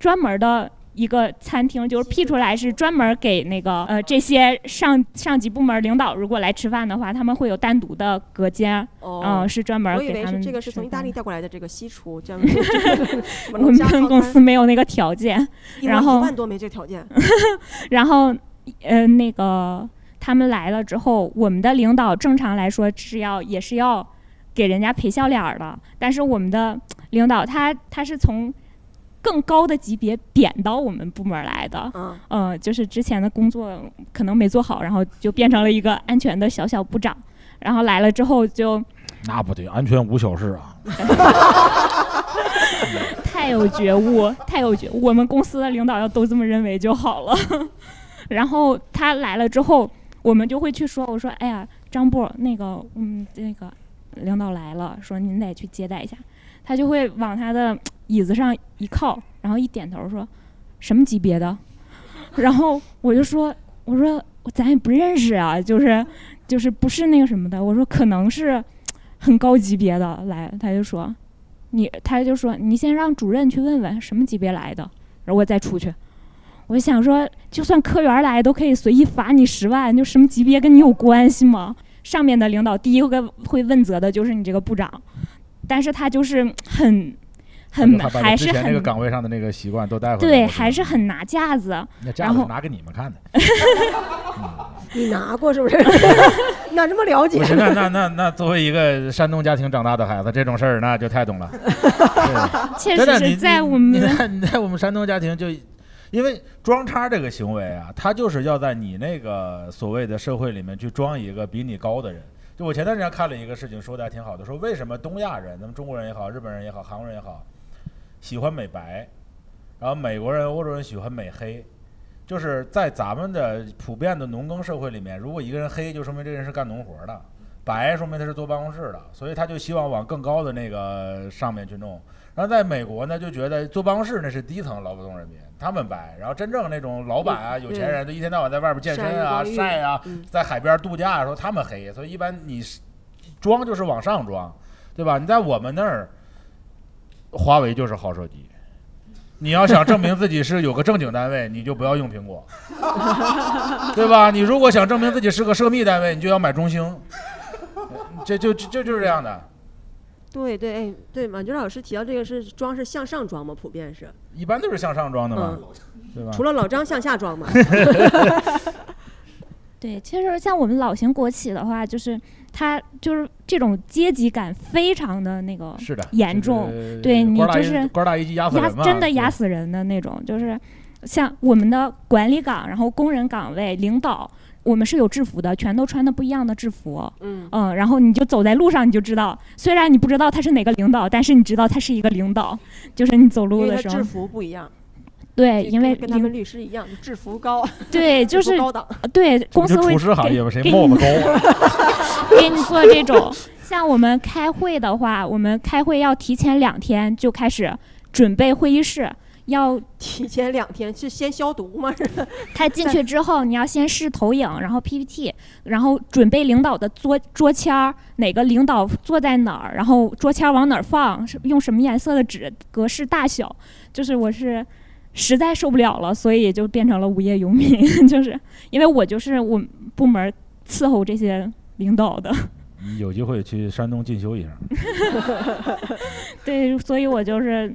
专门的一个餐厅，就是辟出来是专门给那个呃这些上上级部门领导如果来吃饭的话，他们会有单独的隔间，哦。嗯、是专门我以为是给他们这个是从意大利调过来的这个西厨，这样 我们公司没有那个条件，然后一万多没这条件，然后呃那个他们来了之后，我们的领导正常来说是要也是要给人家陪笑脸儿的，但是我们的领导他他是从更高的级别贬到我们部门来的，嗯呃，就是之前的工作可能没做好，然后就变成了一个安全的小小部长，然后来了之后就那不对，安全无小事啊。太有觉悟，太有觉悟。我们公司的领导要都这么认为就好了。然后他来了之后，我们就会去说，我说，哎呀，张部，那个，嗯，那个领导来了，说您得去接待一下。他就会往他的椅子上一靠，然后一点头说，什么级别的？然后我就说，我说咱也不认识啊，就是就是不是那个什么的。我说可能是很高级别的来，他就说你，他就说你先让主任去问问什么级别来的，然后我再出去。我想说，就算科员来都可以随意罚你十万，就什么级别跟你有关系吗？上面的领导第一个会问责的就是你这个部长，但是他就是很很还是之前那个岗位上的那个习惯都带回来了。对，还是很拿架子。那架子是拿给你们看的。你拿过是不是？哪这么了解不？是，那那那那作为一个山东家庭长大的孩子，这种事儿那就太懂了。对确实是在我们你在你在我们山东家庭就，因为装叉这个行为啊，他就是要在你那个所谓的社会里面去装一个比你高的人。就我前段时间看了一个事情，说的还挺好的，说为什么东亚人，咱们中国人也好，日本人也好，韩国人也好，喜欢美白，然后美国人、欧洲人喜欢美黑。就是在咱们的普遍的农耕社会里面，如果一个人黑，就说明这个人是干农活的；白说明他是坐办公室的，所以他就希望往更高的那个上面去弄。然后在美国呢，就觉得坐办公室那是低层劳动人民，他们白。然后真正那种老板啊、嗯有钱人，都一天到晚在外边健身啊、晒啊嗯，在海边度假，的时候他们黑。所以一般你是装就是往上装，对吧？你在我们那儿，华为就是好手机。你要想证明自己是有个正经单位，你就不要用苹果，对吧？你如果想证明自己是个涉密单位，你就要买中兴，这就这就是这样的。对对哎对，马军老师提到这个是装是向上装吗？普遍是，一般都是向上装的嘛，对吧？除了老张向下装嘛。对，其实像我们老型国企的话，就是它就是这种阶级感非常的那个是的严重，对你就是官大一级压死人嘛真的压死人的那种，就是像我们的管理岗，然后工人岗位、领导。我们是有制服的，全都穿的不一样的制服。嗯然后你就走在路上，你就知道，虽然你不知道他是哪个领导，但是你知道他是一个领导，就是你走路的时候制。服不一样。对，因为跟跟他们律师一样，制服高。对，就是高档。对公司会厨师行给业吧谁给帽子你高啊 给你做这种。像我们开会的话，我们开会要提前两天就开始准备会议室，要提前两天是先消毒吗？是吧？他进去之后，你要先试投影，然后 PPT，然后准备领导的桌桌签儿，哪个领导坐在哪儿，然后桌签儿往哪儿放，是用什么颜色的纸，格式大小，就是我是实在受不了了，所以就变成了无业游民，就是因为我就是我们部门伺候这些领导的，你 有机会去山东进修一下。对，所以我就是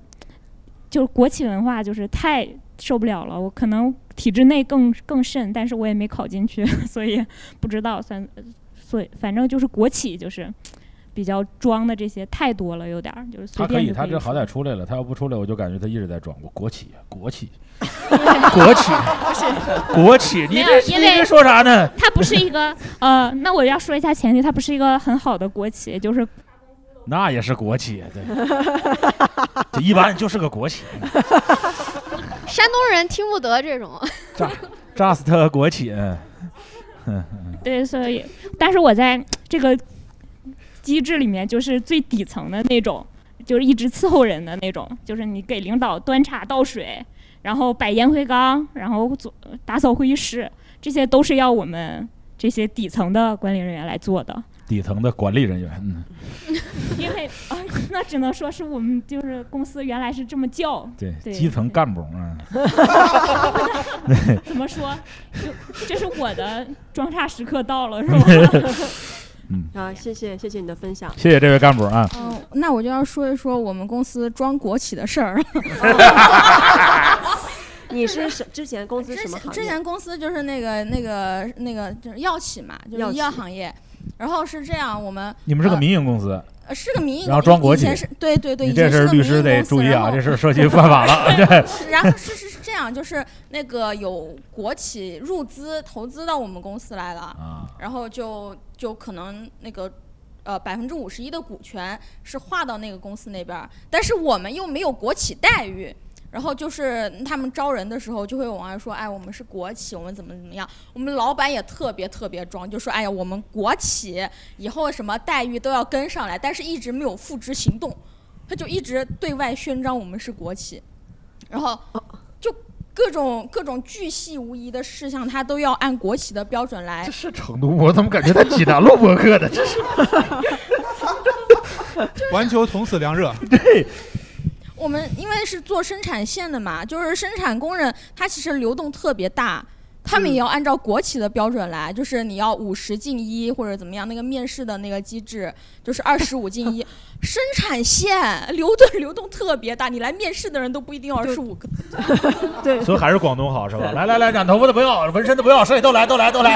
就是国企文化就是太受不了了，我可能体制内更更甚，但是我也没考进去，所以不知道算，所以反正就是国企就是比较装的这些太多了，有点儿就是随他可以，他这好歹出来了，他要不出来，我就感觉他一直在装。我国企，国企，国企，国企，你这因为你这说啥呢？它不是一个呃，那我要说一下前提，它不是一个很好的国企，就是那也是国企，对，这一般就是个国企山东人听不得这种。just 国企。对，所以但是我在这个机制里面就是最底层的那种，就是一直伺候人的那种，就是你给领导端茶倒水，然后摆烟灰缸，然后做打扫会议室，这些都是要我们这些底层的管理人员来做的。底层的管理人员，嗯，因为啊，那只能说是我们就是公司原来是这么叫，对，对基层干部啊，怎么说？就这是我的装叉时刻到了，是吧？嗯，啊，谢谢谢谢你的分享。谢谢这位干部啊。嗯，那我就要说一说我们公司装国企的事儿。你是什之前公司什么行业？之前公司就是那个那个那个就是药企嘛，就是医药行业。然后是这样，我们你们是个民营公司，呃是个民营，然后装国企对对对，你这事律师得注意啊，这事涉及犯法了。对，然后是是是这样，就是那个有国企入资投资到我们公司来了，啊然后就就可能那个呃百分之五十一的股权是划到那个公司那边儿，但是我们又没有国企待遇。然后就是他们招人的时候就会往外说，哎，我们是国企，我们怎么怎么样。我们老板也特别特别装，就说，哎呀，我们国企以后什么待遇都要跟上来，但是一直没有付之行动。他就一直对外宣张我们是国企，然后就各种各种巨细无遗的事项，他都要按国企的标准来。这是成都？我怎么感觉在济南录播客的？这是环球从此凉热。对，我们因为是做生产线的嘛，就是生产工人，他其实流动特别大，他们也要按照国企的标准来，就是你要五十进一或者怎么样，那个面试的那个机制就是二十五进一。生产线流动流动特别大，你来面试的人都不一定二十五个。对，所以还是广东好是吧？来 来来，染头发的不要，纹身的不要，剩下都来都来都来。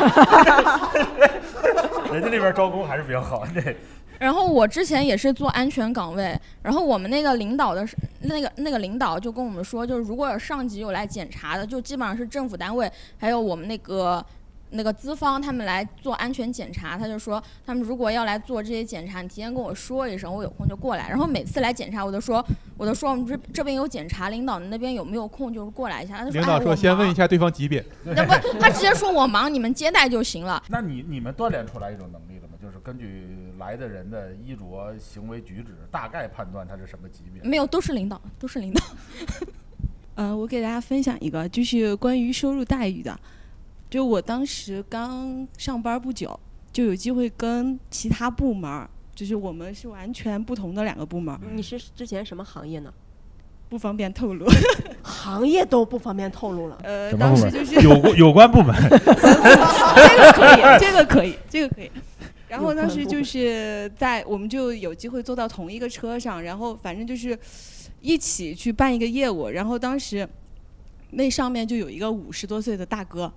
人家那边招工还是比较好，对。然后我之前也是做安全岗位，然后我们那个领导的是那个那个领导就跟我们说，就是如果有上级有来检查的，就基本上是政府单位，还有我们那个那个资方他们来做安全检查，他就说他们如果要来做这些检查，你提前跟我说一声，我有空就过来。然后每次来检查，我都说我都说我们这这边有检查，领导那边有没有空就是过来一下。他就说领导说哎先问一下对方级别。那不他直接说我忙，你们接待就行了。那你你们锻炼出来一种能力？就是根据来的人的衣着、行为举止，大概判断他是什么级别。没有，都是领导，都是领导。嗯，我给大家分享一个，就是关于收入待遇的。就我当时刚上班不久，就有机会跟其他部门，就是我们是完全不同的两个部门，你是之前什么行业呢？不方便透露。行业都不方便透露了。呃？当时就是有关有关部门。这个可以，这个可以，这个可以。然后当时就是在我们就有机会坐到同一个车上，然后反正就是一起去办一个业务。然后当时那上面就有一个五十多岁的大哥，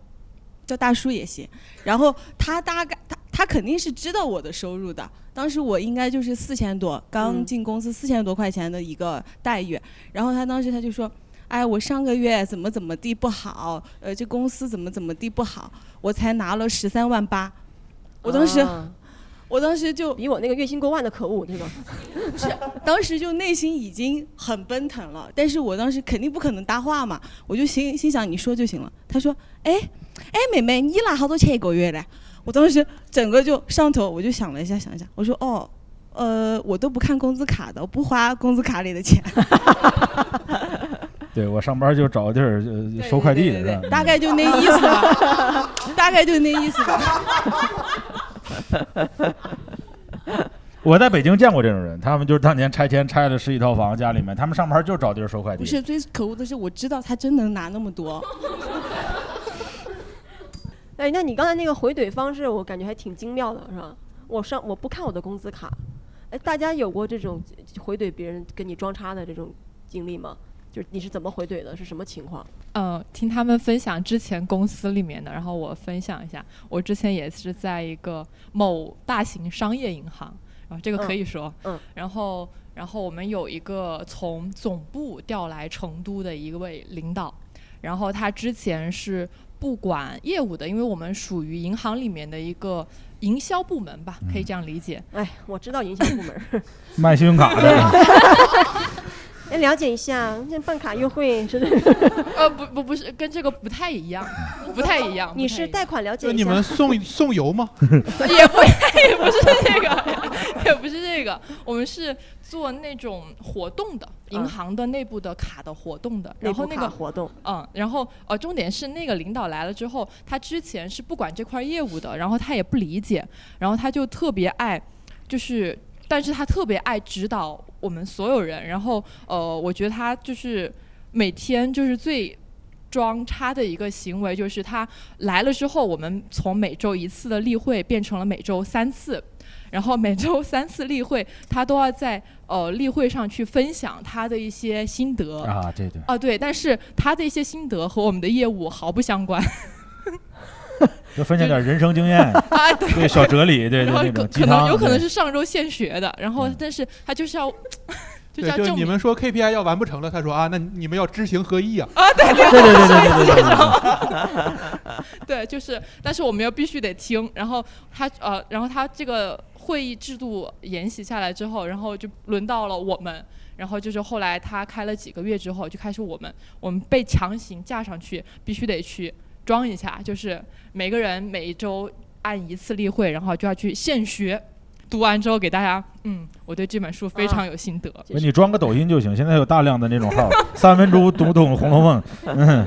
叫大叔也行。然后他大概他他肯定是知道我的收入的。当时我应该就是四千多，刚嗯进公司四千多块钱的一个待遇。然后他当时他就说。哎，我上个月怎么怎么地不好，呃，这公司怎么怎么地不好，我才拿了十三万八。我当时，啊我当时就比我那个月薪过万的可恶，这个 是当时就内心已经很奔腾了，但是我当时肯定不可能搭话嘛，我就心心想你说就行了。他说，哎哎，妹妹，你拿好多钱一个月嘞？我当时整个就上头，我就想了一下，想一下，我说哦，呃，我都不看工资卡的，我不花工资卡里的钱。对我上班就找个地儿呃收快递的，是吧？大概就那意思吧，大概就那意思吧。我在北京见过这种人，他们就是当年拆迁拆了十几套房，家里面他们上班就找地儿收快递。不是最可恶的是，我知道他真能拿那么多。哎，那你刚才那个回怼方式，我感觉还挺精妙的，是吧？我上我不看我的工资卡，哎，大家有过这种回怼别人跟你装叉的这种经历吗？就是你是怎么回怼的？是什么情况？嗯，听他们分享之前公司里面的，然后我分享一下，我之前也是在一个某大型商业银行，然后这个可以说，嗯，然后然后我们有一个从总部调来成都的一位领导，然后他之前是不管业务的，因为我们属于银行里面的一个营销部门吧，可以这样理解。哎，我知道营销部门，卖信用卡的。哎，了解一下，那办卡优惠 是的。呃，不不不是，跟这个不太一样，不太一样。你是贷款了解一你们送送油吗？也不 也不是这个，也不是这个，我们是做那种活动的，银行的内部的卡的活动的，然后那内部卡个活动，嗯，然后呃，重点是那个领导来了之后，他之前是不管这块业务的，然后他也不理解，然后他就特别爱，就是，但是他特别爱指导我们所有人，然后呃，我觉得他就是每天就是最。装叉的一个行为就是他来了之后，我们从每周一次的例会变成了每周三次，然后每周三次例会，他都要在呃例会上去分享他的一些心得啊，对对，啊对，但是他的一些心得和我们的业务毫不相关。就分享点人生经验，就是、对小哲理，对对,对那种鸡汤，可能有可能是上周现学的，然后但是他就是要。对，就你们说 KPI 要完不成了，他说啊，那你们要知行合一啊。啊，对对对对对对对。对，就是，但是我们要必须得听。然后他呃，然后他这个会议制度沿袭下来之后，然后就轮到了我们。然后就是后来他开了几个月之后，就开始我们我们被强行架上去，必须得去。装一下，就是每个人每一周按一次例会，然后就要去现学。读完之后给大家，嗯，我对这本书非常有心得。你装个抖音就行，现在有大量的那种号，三分钟读懂《红楼梦》。嗯，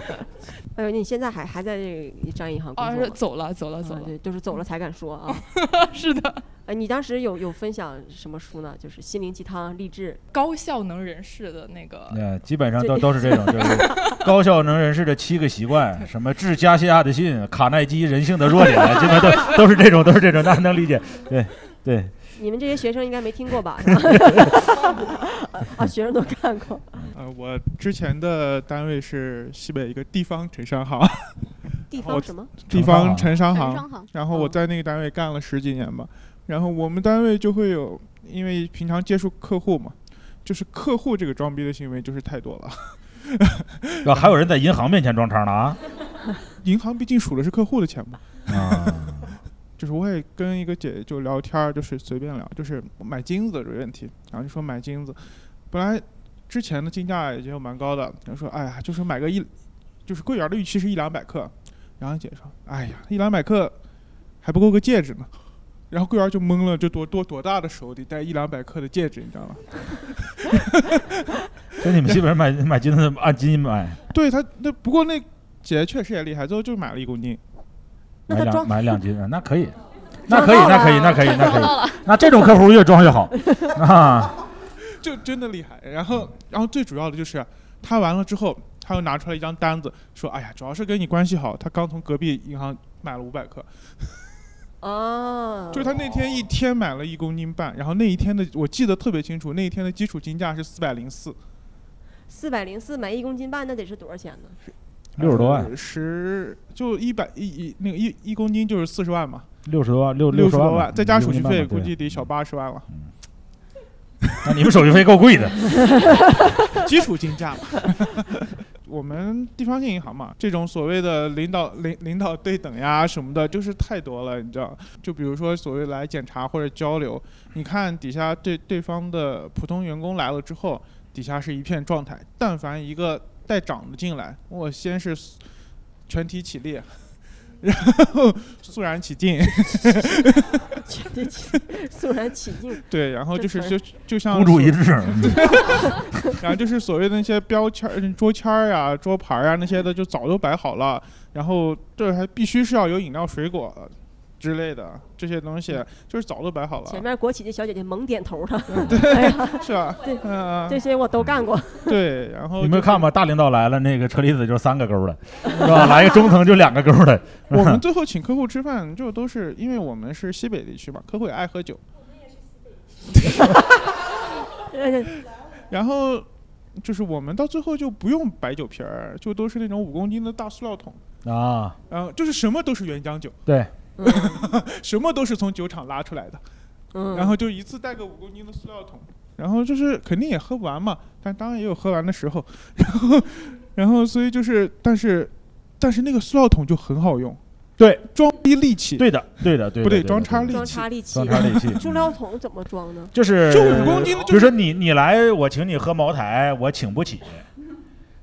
哎呦，你现在还还在这个商业银行工啊，作走了，走了，走了。啊对，就是走了才敢说啊。是的。哎，你当时有有分享什么书呢？就是心灵鸡汤、励志、高效能人士的那个。对，基本上都都是这种，就是 高效能人士的七个习惯，什么致加西亚的信、卡耐基人性的弱点，基本都都是这种，都是这种，大家能理解。对对。你们这些学生应该没听过吧？啊，学生都看过。呃，我之前的单位是西北一个地方城商行。地方什么？地方城商行。然后我在那个单位干了十几年吧。然后我们单位就会有，因为平常接触客户嘛，就是客户这个装逼的行为就是太多了。啊，还有人在银行面前装叉呢啊！银行毕竟数的是客户的钱嘛。啊。就是我也跟一个姐姐就聊天儿，就是随便聊，就是买金子的这个问题，然后就说买金子，本来之前的金价已经蛮高的，然后说哎呀，就是买个一，就是柜员的预期是一两百克，然后姐说哎呀，一两百克还不够个戒指呢，然后柜员就懵了，就多多多大的手得戴一两百克的戒指，你知道吗？所以你们基本上买买金子按斤买。对他那不过那姐姐确实也厉害，最后就买了一公斤。买两买两斤啊，那可以，那可以，那可以，那可以，那可以。那这种客户越装越好 啊，就真的厉害。然后，然后最主要的就是他完了之后，他又拿出来一张单子，说：“哎呀，主要是跟你关系好，他刚从隔壁银行买了五百克。”哦，就他那天一天买了一公斤半，然后那一天的我记得特别清楚，那一天的基础金价是四百零四。四百零四买一公斤半，那得是多少钱呢？六十多万，十就一百一一那个一一公斤就是四十万嘛，六十多万六六十六多万，再加手续费估计得小八十万了。那你们手续费够贵的，基础金价嘛。我们地方性银行嘛，这种所谓的领导领领导对等呀什么的，就是太多了，你知道？就比如说所谓来检查或者交流，你看底下对对方的普通员工来了之后，底下是一片状态，但凡一个。带长的进来，我先是全体起立，然后肃然起敬 全体起肃然起敬。对，然后就是就就像孤注一掷，然后就是所谓的那些标签、桌签儿呀、桌牌呀那些的，就早都摆好了。然后这还必须是要有饮料、水果。之类的这些东西，就是早都摆好了。前面国企的小姐姐猛点头了，对，是吧？对，嗯，这些我都干过。对，然后你们看吧，大领导来了，那个车厘子就三个勾的，是吧？来个中层就两个勾的。我们最后请客户吃饭，就都是因为我们是西北地区嘛，客户也爱喝酒。然后就是我们到最后就不用白酒瓶儿，就都是那种五公斤的大塑料桶啊，然后就是什么都是原浆酒。对。什么都是从酒厂拉出来的，嗯，然后就一次带个五公斤的塑料桶，然后就是肯定也喝不完嘛，但当然也有喝完的时候，然后，然后所以就是，但是，但是那个塑料桶就很好用，对，装逼利器，对的，对的，对，不对，装叉利器，装叉利器，装叉利器，塑料桶怎么装呢？就是就五公斤，就是说你你来，我请你喝茅台，我请不起。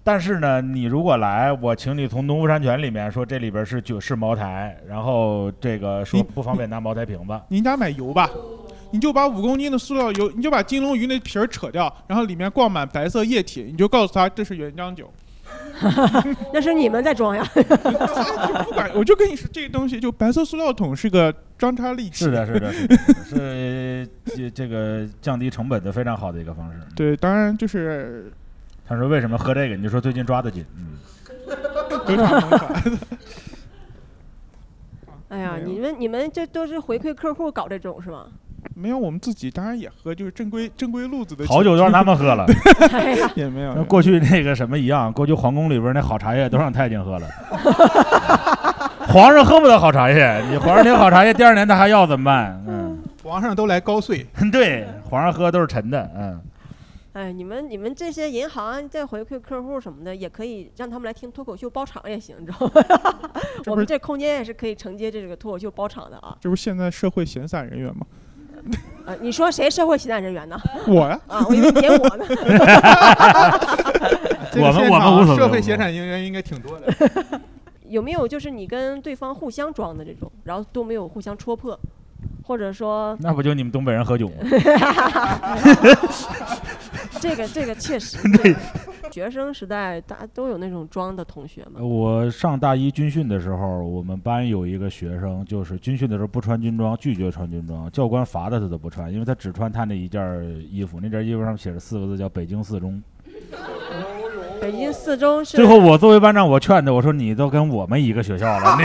但是呢，你如果来，我请你从农夫山泉里面说这里边是酒是茅台，然后这个说不方便拿茅台瓶子。您家买油吧，你就把五公斤的塑料油，你就把金龙鱼那皮儿扯掉，然后里面灌满白色液体，你就告诉他这是原浆酒。那是你们在装呀。不管，我就跟你说，这个东西就白色塑料桶是个装叉利器。是的，是的，是的，是这这个降低成本的非常好的一个方式。对，当然就是。他说：“为什么喝这个？你就说最近抓的紧。”嗯。哎呀，你们你们这都是回馈客户搞这种是吗？没有，我们自己当然也喝，就是正规正规路子的。好酒都让他们喝了。也没有。过去那个什么一样，过去皇宫里边那好茶叶都让太监喝了。皇上喝不得好茶叶，你皇上那好茶叶，第二年他还要怎么办？嗯。皇上都来高碎。对，皇上喝都是陈的，嗯。哎，你们你们这些银行在回馈客户什么的，也可以让他们来听脱口秀包场也行，你知道吗？我们这空间也是可以承接这个脱口秀包场的啊。这不是现在社会闲散人员吗？啊，你说谁社会闲散人员呢？我呀。啊，我以为点我呢。我们我们无所谓。社会闲散人员应该挺多的。有没有就是你跟对方互相装的这种，然后都没有互相戳破？或者说那不就你们东北人喝酒吗？这个这个确实，对学生时代大家都有那种装的同学嘛。我上大一军训的时候，我们班有一个学生，就是军训的时候不穿军装，拒绝穿军装，教官罚的他都不穿，因为他只穿他那一件衣服，那件衣服上写着四个字叫“北京四中北京四中”。是最后我作为班长，我劝他，我说你都跟我们一个学校了，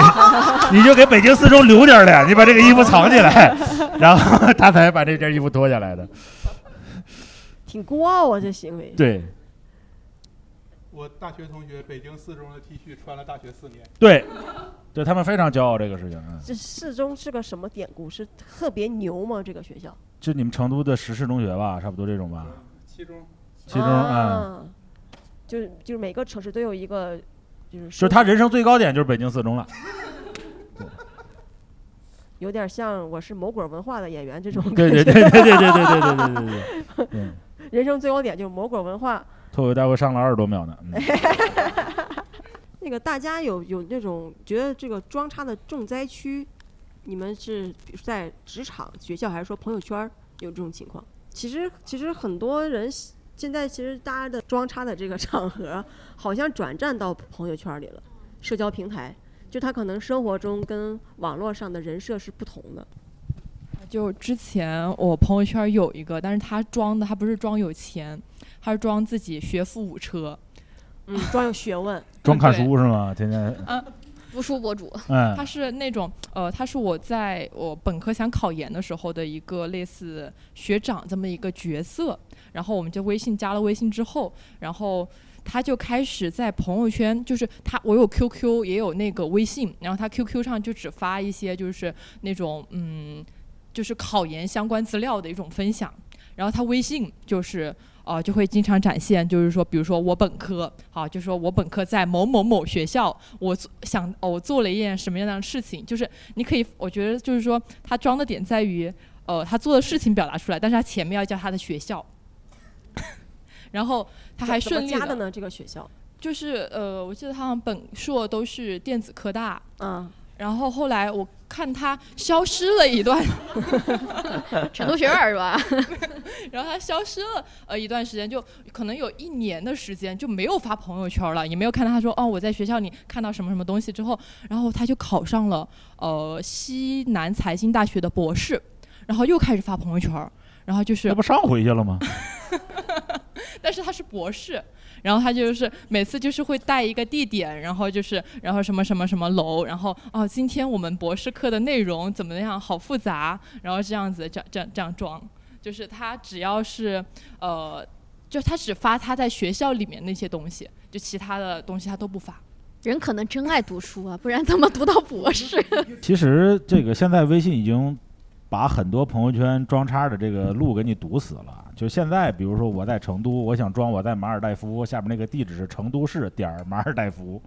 你 你就给北京四中留点儿脸，你把这个衣服藏起来，然后他才把这件衣服脱下来的。挺孤傲啊，这行为。对我大学同学北京四中的 T 恤穿了大学四年。对，对他们非常骄傲这个事情。嗯，这四中是个什么典故？是特别牛吗？这个学校？就你们成都的石室中学吧，差不多这种吧。七中。七中，嗯。啊，就是就是每个城市都有一个，就是就是他人生最高点就是北京四中了。有点像我是某果文化的演员这种感对觉。对对对对对对对对对对对对。人生最高点就是魔鬼文化。脱口大会上了二十多秒呢。嗯 那个大家有有那种觉得这个装叉的重灾区，你们是比如在职场、学校，还是说朋友圈儿有这种情况？其实其实很多人现在其实大家的装叉的这个 场合，好像转战到朋友圈儿里了，社交平台，就他可能生活中跟网络上的人设是不同的。就之前我朋友圈有一个，但是他装的他不是装有钱，他是装自己学富五车，嗯，装有学问，装看书是吗？天天。嗯，读书博主。嗯他是那种呃，他是我在我本科想考研的时候的一个类似学长这么一个角色，然后我们就微信加了微信之后，然后。他就开始在朋友圈，就是他，我有 QQ 也有那个微信，然后他 QQ 上就只发一些就是那种嗯，就是考研相关资料的一种分享，然后他微信就是呃就会经常展现，就是说，比如说我本科，好，就说我本科在某某某学校，我想、哦、我做了一件什么样的事情，就是你可以，我觉得就是说他装的点在于，呃，他做的事情表达出来，但是他前面要叫他的学校，然后他还顺利加的呢？这个学校，就是呃，我记得他好像本硕都是电子科大，嗯，然后后来我看他消失了一段，成都学院是吧？然后他消失了呃一段时间，就可能有一年的时间就没有发朋友圈了，也没有看到他说哦我在学校里看到什么什么东西之后，然后他就考上了呃西南财经大学的博士，然后又开始发朋友圈，然后就是那不上回去了吗？但是他是博士，然后他就是每次就是会带一个地点，然后就是然后什么什么什么楼，然后哦，今天我们博士课的内容怎么样，好复杂，然后这样子这样这样这样装，就是他只要是呃，就他只发他在学校里面那些东西，就其他的东西他都不发。人可能真爱读书啊，不然怎么读到博士？其实这个现在微信已经把很多朋友圈装叉的这个路给你堵死了。就现在，比如说我在成都，我想装我在马尔代夫，下面那个地址是成都市点儿马尔代夫，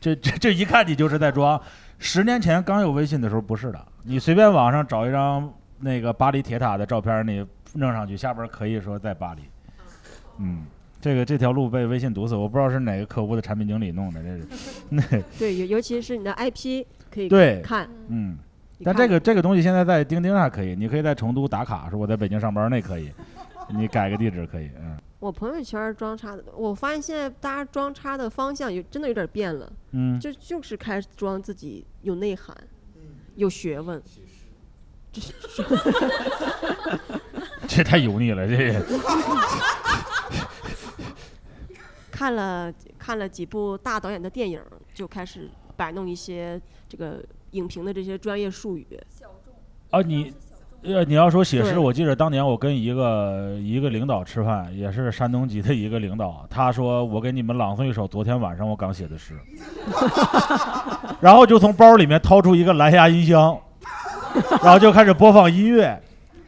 这这这一看你就是在装。十年前刚有微信的时候不是的，你随便网上找一张那个巴黎铁塔的照片，你弄上去，下边可以说在巴黎。嗯，这个这条路被微信堵死，我不知道是哪个客户的产品经理弄的，这是。那对，尤尤其是你的 IP 可以对看，嗯，但这个这个东西现在在钉钉上可以，你可以在成都打卡，说我在北京上班那可以，你改个地址可以，嗯我朋友圈装叉的，我发现现在大家装叉的方向有真的有点变了，嗯就就是开始装自己有内涵，有学问。这太油腻了，这也 看了看了几部大导演的电影，就开始摆弄一些这个影评的这些专业术语。啊你。呃，你要说写诗，我记得当年我跟一个一个领导吃饭，也是山东籍的一个领导，他说我给你们朗诵一首昨天晚上我刚写的诗，然后就从包里面掏出一个蓝牙音箱，然后就开始播放音乐，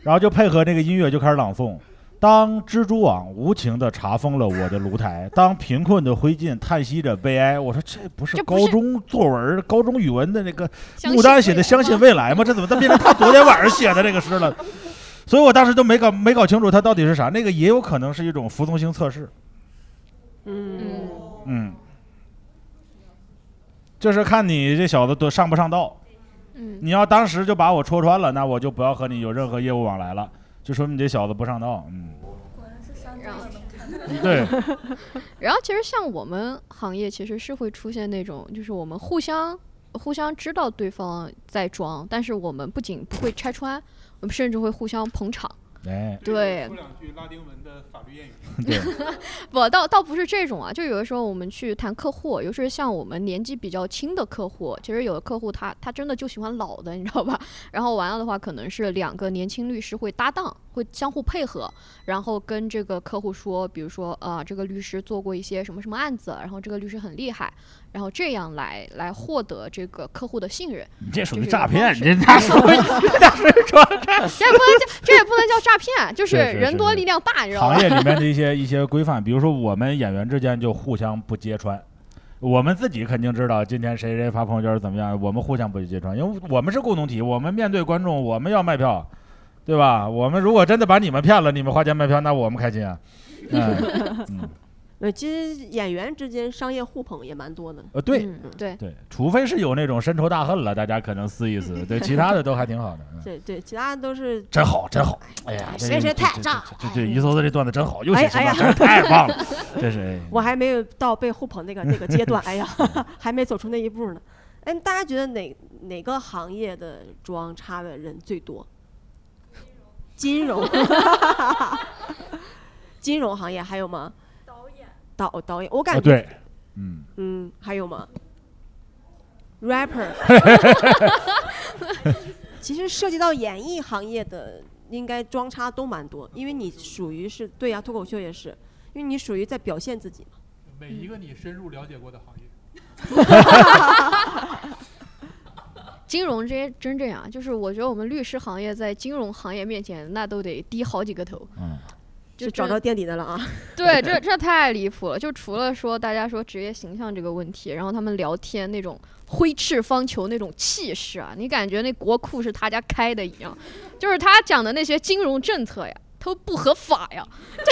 然后就配合那个音乐就开始朗诵。当蜘蛛网无情地查封了我的炉台，当贫困的灰烬叹息着悲哀，我说这不是高中作文、高中语文的那个相信牡丹写的《相信未来》吗？这怎么它变成他昨天晚上写的这个诗了？所以我当时都没搞没搞清楚他到底是啥。那个也有可能是一种服从性测试，嗯，嗯，就是看你这小子都上不上道。嗯你要当时就把我戳穿了，那我就不要和你有任何业务往来了，就说明你这小子不上道。嗯，然后对，然后其实像我们行业，其实是会出现那种，就是我们互相互相知道对方在装，但是我们不仅不会拆穿，我们甚至会互相捧场。哎，对说两句拉丁文的法律谚语。对，不，倒倒不是这种啊，就有的时候我们去谈客户，尤其是像我们年纪比较轻的客户，其实有的客户他他真的就喜欢老的，你知道吧？然后完了的话，可能是两个年轻律师会搭档，会相互配合，然后跟这个客户说，比如说呃，这个律师做过一些什么什么案子，然后这个律师很厉害，然后这样来来获得这个客户的信任。你这属于 诈骗，你这哪属于这也不能叫，这也不能叫诈骗，就是人多力量大，你知道吗？行业里面的一些一些规范，比如说我们演员之间就互相不揭穿，我们自己肯定知道今天谁谁发朋友圈怎么样，我们互相不去揭穿，因为我们是共同体，我们面对观众，我们要卖票，对吧？我们如果真的把你们骗了，你们花钱卖票，那我们开心啊。嗯 嗯，呃，其实演员之间商业互捧也蛮多的。呃，对嗯对对，除非是有那种深仇大恨了，大家可能撕一撕，对，其他的都还挺好的。嗯 对对，其他的都是真好，真好！哎呀，这谁谁这这太炸这这这于搜的这段子真好，又哎哎闻，呀真是太棒了，真是。哎我还没有到被互捧那个那个阶段，哎呀，还没走出那一步呢。哎，大家觉得哪哪个行业的妆差的人最多？金融，金融行业还有吗？导，导导演，我感觉，哦对，嗯，嗯，还有吗？rapper，其实涉及到演艺行业的，应该装叉都蛮多，因为你属于是对呀、脱口秀也是，因为你属于在表现自己嘛。每一个你深入了解过的行业。金融这些真这样，就是我觉得我们律师行业在金融行业面前，那都得低好几个头。嗯，就找到垫底的了啊！对，这 这太离谱了。就除了说大家说职业形象这个问题，然后他们聊天那种挥斥方遒那种气势啊，你感觉那国库是他家开的一样。就是他讲的那些金融政策呀，都不合法呀。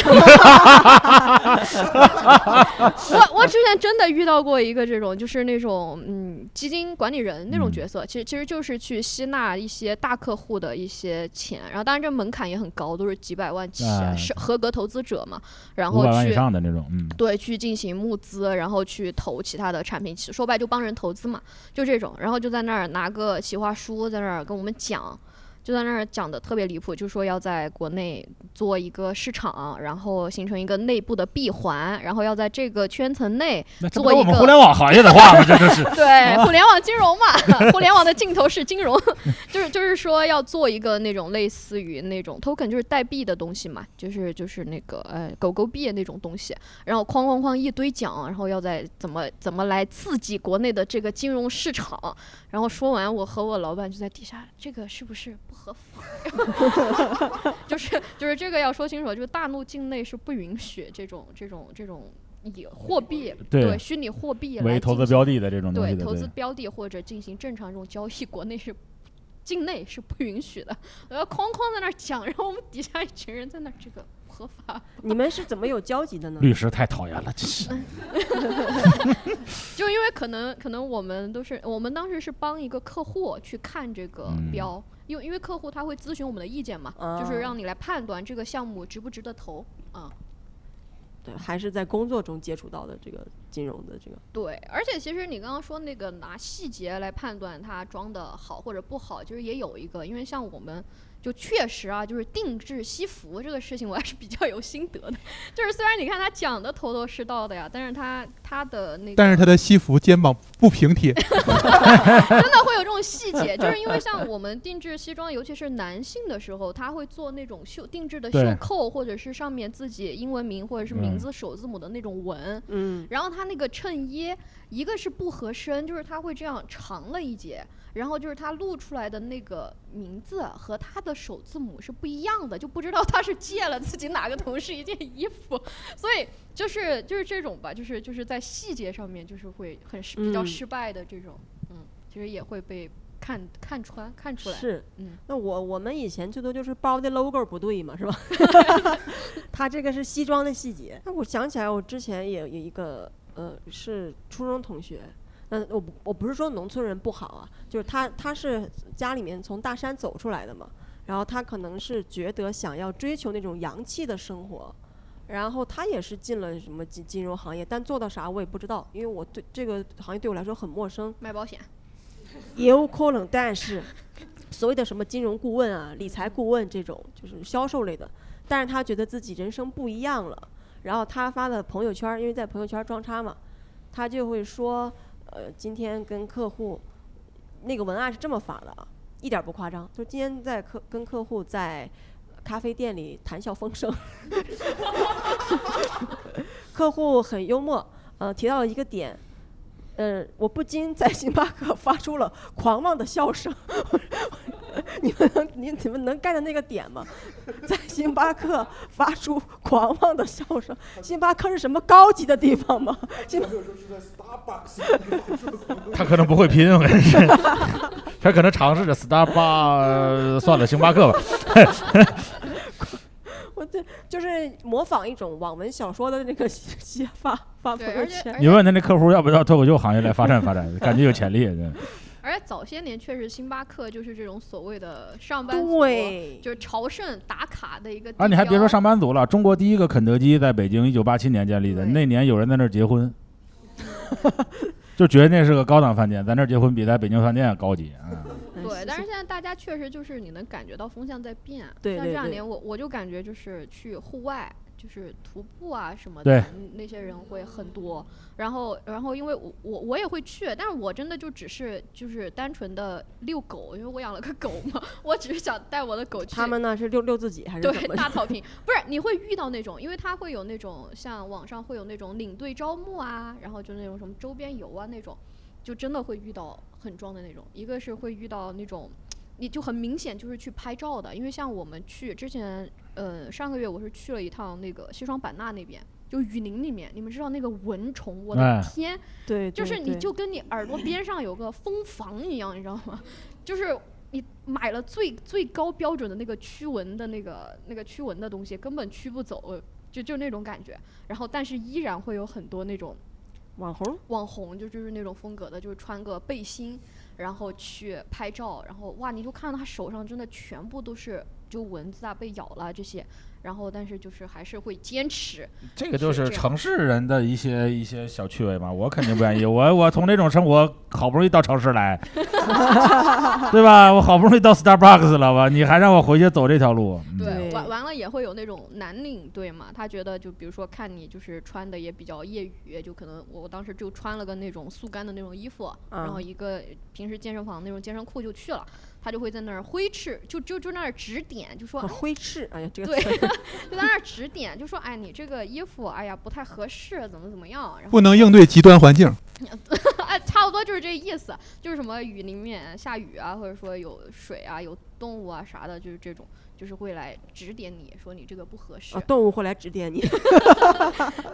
我我之前真的遇到过一个这种，就是那种嗯基金管理人那种角色，其实其实就是去吸纳一些大客户的一些钱，然后当然这门槛也很高，都是几百万起，哎是合格投资者嘛，然后五百万以去上的那种，嗯，对，去进行募资，然后去投其他的产品，其说白就帮人投资嘛，就这种，然后就在那儿拿个企划书在那儿跟我们讲。就在那儿讲的特别离谱，就说要在国内做一个市场，然后形成一个内部的闭环，然后要在这个圈层内做一个们互联网行业的话吗？这就是对，互联网金融嘛，互联网的尽头是金融，就是就是说要做一个那种类似于那种 token，就是代币的东西嘛，就是就是那个呃狗狗币那种东西，然后哐哐哐一堆讲，然后要在怎么怎么来刺激国内的这个金融市场，然后说完，我和我老板就在底下，这个是不是不合法？就是就是这个要说清楚，就是大陆境内是不允许这种这种这种以货币对虚拟货币为来投资标的的这种的，对投资标的或者进行正常这种交易，国内是境内是不允许的。我要哐哐在那儿讲，然后我们底下一群人在那儿，这个不合法。你们是怎么有交集的呢？律师太讨厌了，真是。就因为可能可能我们都是我们当时是帮一个客户去看这个嗯标，因为因为客户他会咨询我们的意见嘛，就是让你来判断这个项目值不值得投啊。对，还是在工作中接触到的这个金融的这个。对，而且其实你刚刚说那个拿细节来判断它装的好或者不好，其实也有一个，因为像我们就确实啊，就是定制西服这个事情，我还是比较有心得的。就是虽然你看他讲的头头是道的呀，但是他他的那个，但是他的西服肩膀不平 贴，真的会有这种细节，就是因为像我们定制西装，尤其是男性的时候，他会做那种袖定制的袖扣，或者是上面自己英文名或者是嗯名字首字母的那种纹。嗯，然后他那个衬衣，一个是不合身，就是他会这样长了一截，然后就是他录出来的那个名字和他的首字母是不一样的，就不知道他是借了自己哪个同事一件衣服，所以就是就是这种吧，就是就是在细节上面就是会很失比较嗯失败的这种，嗯，其实也会被看看穿看出来，是，嗯，那我我们以前最多就是包的 logo 不对嘛，是吧？他这个是西装的细节。那我想起来，我之前也有一个呃是初中同学，嗯，我不我不是说农村人不好啊，就是他他是家里面从大山走出来的嘛，然后他可能是觉得想要追求那种洋气的生活，然后他也是进了什么金金融行业，但做到啥我也不知道，因为我对这个行业对我来说很陌生。卖保险，也有可能，但是所谓的什么金融顾问啊、理财顾问这种，就是销售类的，但是他觉得自己人生不一样了，然后他发的朋友圈儿，因为在朋友圈儿装叉嘛，他就会说，呃，今天跟客户，那个文案是这么发的啊，一点不夸张，就今天在客跟客户在咖啡店里谈笑风生，客户很幽默，呃，提到了一个点，呃，我不禁在星巴克发出了狂妄的笑声。你们能你你们能 get 那个点吗？在星巴克发出狂妄的笑声。星巴克是什么高级的地方吗？星巴克 他可能不会拼，我跟你说，他可能尝试着 Starbucks，算了，星巴克吧。我这就是模仿一种网文小说的那个写法发朋友圈。你问他那客户要不要脱口秀行业来发展发展，感觉有潜力。对 而且早些年确实星巴克就是这种所谓的上班族，对就是朝圣打卡的一个。啊，你还别说上班族了，中国第一个肯德基在北京一九八七年建立的，那年有人在那儿结婚，就觉得那是个高档饭店，在那儿结婚比在北京饭店高级啊。对，但是现在大家确实就是你能感觉到风向在变。像对对对这两年我我就感觉就是去户外，就是徒步啊什么的，嗯那些人会很多。然后然后因为我我我也会去，但是我真的就只是就是单纯的遛狗，因为我养了个狗嘛，我只是想带我的狗去。他们呢是遛遛自己还是对？大草 坪，不是你会遇到那种，因为他会有那种像网上会有那种领队招募啊，然后就那种什么周边游啊那种，就真的会遇到很装的那种。一个是会遇到那种，你就很明显就是去拍照的，因为像我们去之前，呃，上个月我是去了一趟那个西双版纳那边。就雨林里面，你们知道那个蚊虫，我的哎天！对，就是你就跟你耳朵边上有个蜂房一样，你知道吗？就是你买了最最高标准的那个驱蚊的那个那个驱蚊的东西，根本驱不走，就就那种感觉。然后但是依然会有很多那种网红，网红就就是那种风格的，就是穿个背心，然后去拍照，然后哇，你就看到他手上真的全部都是就蚊子啊，被咬了这些。然后，但是就是还是会坚持。这个就是城市人的一些一些小趣味嘛，我肯定不愿意。我我从这种生活好不容易到城市来，对吧？我好不容易到 Starbucks 了吧，你还让我回去走这条路？嗯对，完完了也会有那种男领队嘛，他觉得就比如说看你就是穿的也比较业余，就可能我当时就穿了个那种速干的那种衣服，然后嗯一个平时健身房那种健身裤就去了，他就会在那儿挥斥，就就就那儿指点，就说啊挥斥，哎呀，这个对，词 就在那儿指点，就说哎你这个衣服哎呀不太合适，怎么怎么样，然后不能应对极端环境。哎，差不多就是这意思，就是什么雨里面下雨啊，或者说有水啊、有动物啊啥的，就是这种，就是会来指点你说你这个不合适。啊，动物会来指点你。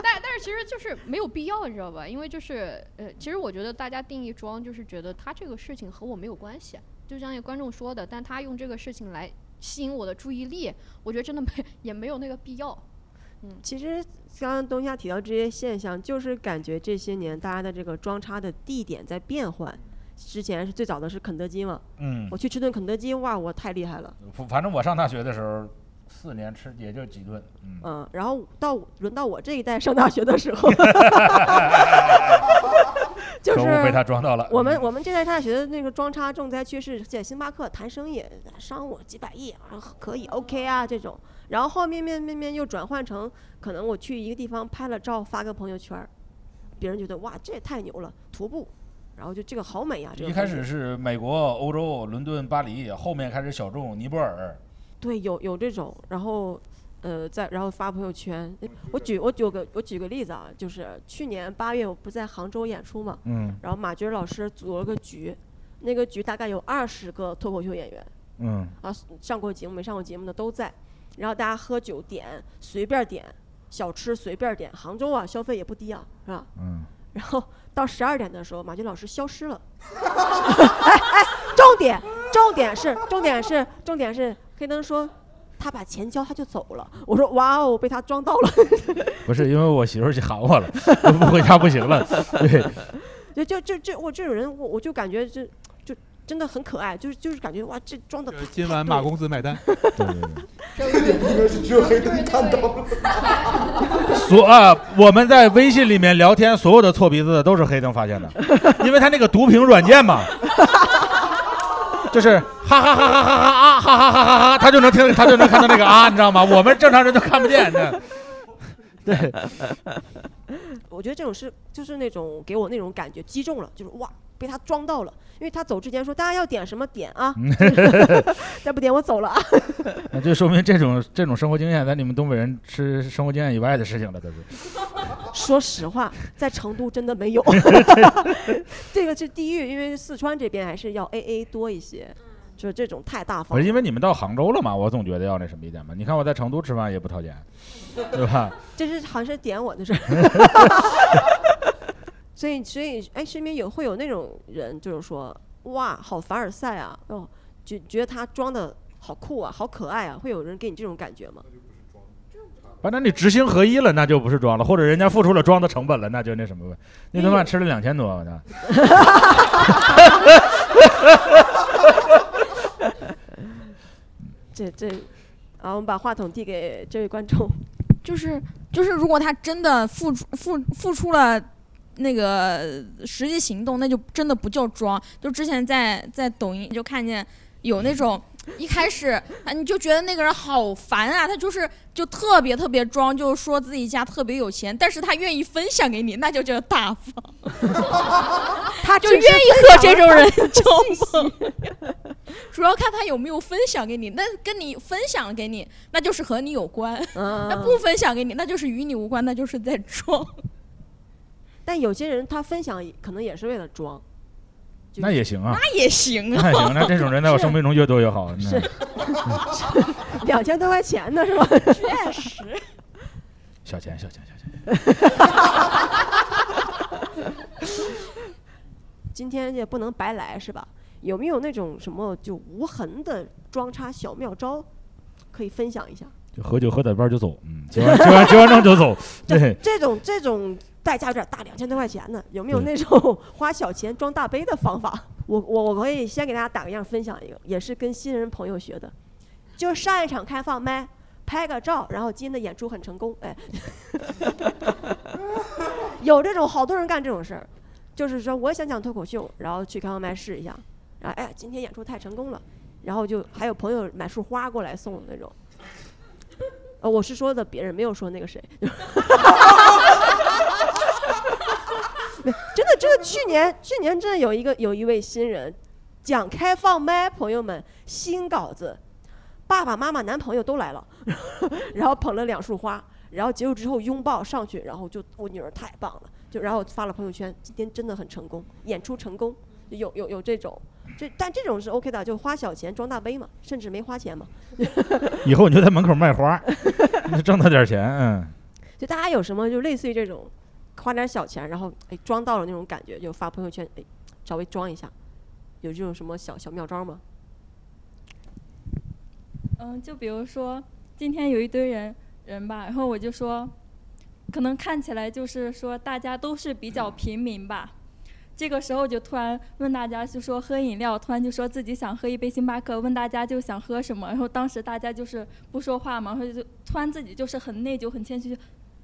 但但是其实就是没有必要，你知道吧？因为就是呃，其实我觉得大家定义装就是觉得他这个事情和我没有关系，就像那个观众说的，但他用这个事情来吸引我的注意力，我觉得真的没 也没有那个必要。嗯，其实刚刚东夏提到这些现象，就是感觉这些年大家的这个装叉的地点在变换。之前是最早的是肯德基嘛，嗯我去吃顿肯德基，哇，我太厉害了，反正我上大学的时候，四年吃也就几顿，嗯，嗯，然后到轮到我这一代上大学的时候 就是被是他装到了。我们我们这代大学的那个装叉重灾区是在星巴克谈生意，商务几百亿啊，可以 OK 啊这种。然后后面面面面又转换成，可能我去一个地方拍了照发个朋友圈儿，别人觉得哇这也太牛了，徒步，然后就这个好美呀、这个一开始是美国、欧洲、伦敦、巴黎，后面开始小众尼泊尔。对，有有这种，然后，呃，在然后发朋友圈。我举我举个我举个例子啊，就是去年八月我不在杭州演出嘛，嗯然后马军老师组了个局，那个局大概有二十个脱口秀演员，嗯啊，上过节目没上过节目的都在，然后大家喝酒点随便点，小吃随便点，杭州啊消费也不低啊，是吧？嗯，然后到十二点的时候，马军老师消失了。哎哎，重点重点是重点是重点是，黑灯说他把钱交他就走了。我说哇哦，被他装到了。不是因为我媳妇儿去喊我了，我不回家不行了。对，就就就这我这种人，我我就感觉这就真的很可爱，就是就是感觉哇，这装的今晚马公子买单。只有黑灯看到了。所啊，我们在微信里面聊天，所有的错鼻子的都是黑灯发现的，因为他那个读屏软件嘛，就是哈哈哈哈哈哈啊哈哈哈哈哈，他就能听，他就能看到那个啊，你知道吗？我们正常人都看不见的。对，我觉得这种是就是那种给我那种感觉击中了，就是哇，被他装到了。因为他走之前说大家要点什么点啊，再不点我走了啊。那就说明这种这种生活经验，在你们东北人吃生活经验以外的事情了，都是。说实话，在成都真的没有，这个是地域，因为四川这边还是要 A A 多一些，就是这种太大方不是。因为你们到杭州了嘛，我总觉得要那什么一点嘛。你看我在成都吃饭也不掏钱，对吧？这是好像是点我的事儿。所以，所以，哎，身边有会有那种人，就是说，哇，好凡尔赛啊，哦，觉觉得他装的好酷啊，好可爱啊，会有人给你这种感觉吗？反正你知行合一了，那就不是装了，或者人家付出了装的成本了，那就那什么呗。那顿饭吃了两千多，我操！这这，啊，我们把话筒递给这位观众，就是就是，如果他真的付出付付出了那个实际行动，那就真的不叫装。就之前在在抖音就看见有那种一开始啊，你就觉得那个人好烦啊，他就是就特别特别装，就是说自己家特别有钱，但是他愿意分享给你，那就叫大方。他就愿意和这种人交朋友，主要看他有没有分享给你。那跟你分享给你，那就是和你有关；那不分享给你，那就是与你无关，那就是在装。但有些人他分享可能也是为了装，那也行啊，那也行啊，那行，那这种人在我生命中越多越好。是，两千多块钱呢，是吧？确实，小钱，小钱，小钱。今天也不能白来，是吧？有没有那种什么就无痕的装叉小妙招，可以分享一下？就喝酒喝点半就走，嗯，结完结完结完账就走。对，这种这种代价有点大，两千多块钱呢，有没有那种 花小钱装大杯的方法？我我我可以先给大家打个样，分享一个，也是跟新人朋友学的，就上一场开放麦，拍个照，然后今天的演出很成功，哎，有这种好多人干这种事儿，就是说我想讲脱口秀，然后去开放麦试一下，然后哎今天演出太成功了，然后就还有朋友买束花过来送的那种。呃，我是说的别人，没有说那个谁。真的，真的，去年去年真的有一个有一位新人讲开放麦，朋友们新稿子，爸爸妈妈、男朋友都来了，然后捧了两束花，然后结束之后拥抱上去，然后就我女儿太棒了，就然后发了朋友圈，今天真的很成功，演出成功，有有有这种。这但这种是 OK 的，就花小钱装大杯嘛，甚至没花钱嘛。以后你就在门口卖花，挣他点钱，嗯。就大家有什么就类似于这种，花点小钱，然后哎装到了那种感觉，就发朋友圈，哎稍微装一下，有这种什么小小妙招吗？嗯，就比如说今天有一堆人人吧，然后我就说，可能看起来就是说大家都是比较平民吧。这个时候就突然问大家，就说喝饮料，突然就说自己想喝一杯星巴克，问大家就想喝什么，然后当时大家就是不说话嘛，然后就突然自己就是很内疚、很谦虚，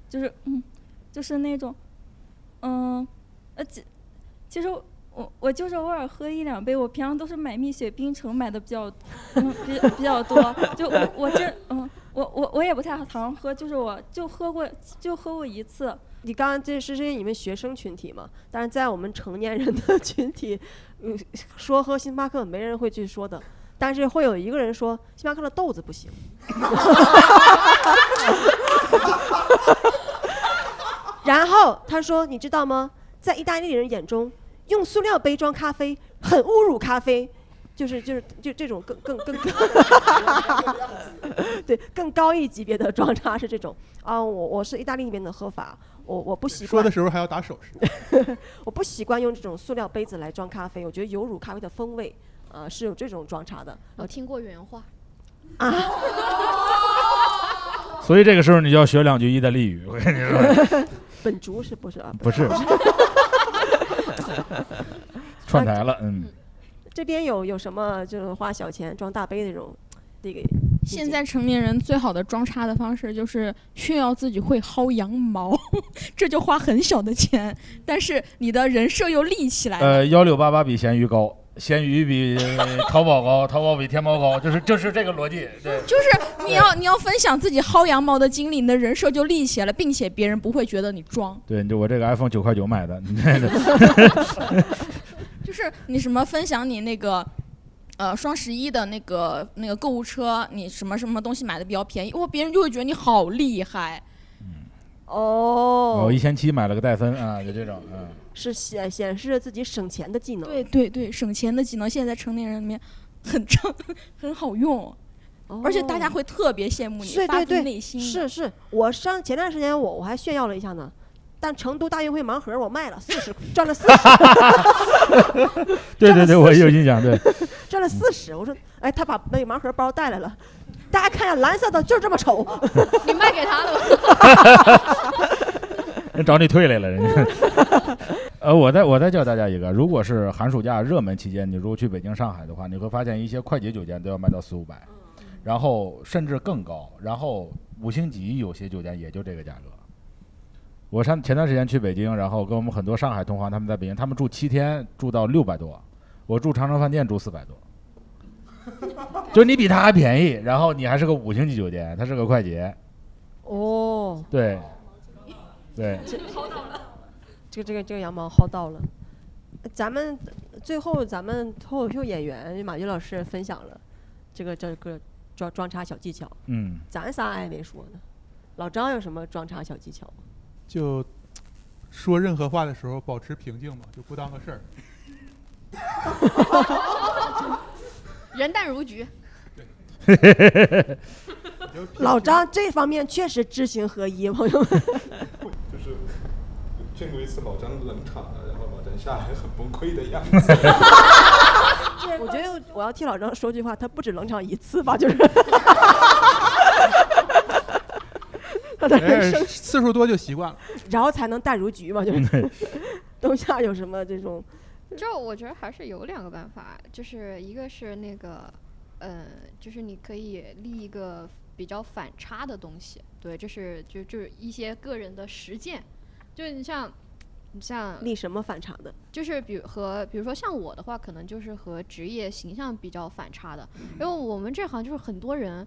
就是嗯，就是那种，嗯，呃，其其实我我就是偶尔喝一两杯，我平常都是买蜜雪冰城买的比较，嗯，比比较多，就我我这嗯，我我我也不太常喝，就是我就喝过就喝过一次。你刚刚这是是你们学生群体嘛？但是在我们成年人的群体，嗯，说喝星巴克没人会去说的，但是会有一个人说星巴克的豆子不行。然后他说：“你知道吗？在意大利人眼中，用塑料杯装咖啡很侮辱咖啡，就是就是就这种更更更更，对更高一级别的装叉是这种啊，我我是意大利那边的喝法。”我我不习惯说的时候还要打手势，我不习惯用这种塑料杯子来装咖啡，我觉得有乳咖啡的风味，呃，是有这种装茶的。我听过原话啊，所以这个时候你就要学两句意大利语。我跟你说，本竹是不是啊？不是，串台了，嗯，这边有有什么就是花小钱装大杯那种，这个现在成年人最好的装叉的方式就是炫耀自己会薅羊毛，这就花很小的钱，但是你的人设又立起来了。呃，幺六八八比闲鱼高，闲鱼比淘宝高，淘宝比天猫高，就是就是这个逻辑，对。就是你要你要分享自己薅羊毛的经历，你的人设就立起来了，并且别人不会觉得你装。对，就我这个 iPhone 九块九买的，你这个 就是你什么分享你那个，呃，双十一的那个那个购物车，你什么什么东西买的比较便宜，哇，别人就会觉得你好厉害。哦我一千七买了个戴森啊，就这种，嗯。是显显示自己省钱的技能。对对对，省钱的技能现在成年人里面很正，很好用，而且大家会特别羡慕你，发自对对对，内心。是是，我上前段时间我我还炫耀了一下呢，但成都大运会盲盒我卖了四十，赚了四十，对对对，我有印象，对。赚了四十。我说，哎，他把那个盲盒包带来了，大家看一下，蓝色的就这么丑，你卖给他了吗？人找你退来了，人家。呃，我再我再教大家一个，如果是寒暑假热门期间，你如果去北京、上海的话，你会发现一些快捷酒店都要卖到四五百，然后甚至更高，然后五星级有些酒店也就这个价格。我上前段时间去北京，然后跟我们很多上海同行他们在北京，他们住七天住到六百多，我住长城饭店住四百多，就是你比他还便宜，然后你还是个五星级酒店，他是个快捷，哦，对，对。这这个这个这个羊毛薅到了。咱们最后咱们脱口秀演员马军老师分享了这个这个装装叉小技巧，嗯，咱仨还没说呢。老张有什么装叉小技巧吗？就说任何话的时候保持平静嘛，就不当个事儿。人淡如菊。老张这方面确实知行合一，朋友们。就是见过一次老张冷场了，然后老张下来很崩溃的样子。我觉得我要替老张说句话，他不止冷场一次吧，就是。他的人哎生，次数多就习惯了。然后才能淡如菊嘛，就是。冬夏有什么这种？就我觉得还是有两个办法，就是一个是那个，呃，就是你可以立一个比较反差的东西，对，就是就就是一些个人的实践，就是你像，你像立什么反差的？就是比如和比如说像我的话，可能就是和职业形象比较反差的，因为我们这行就是很多人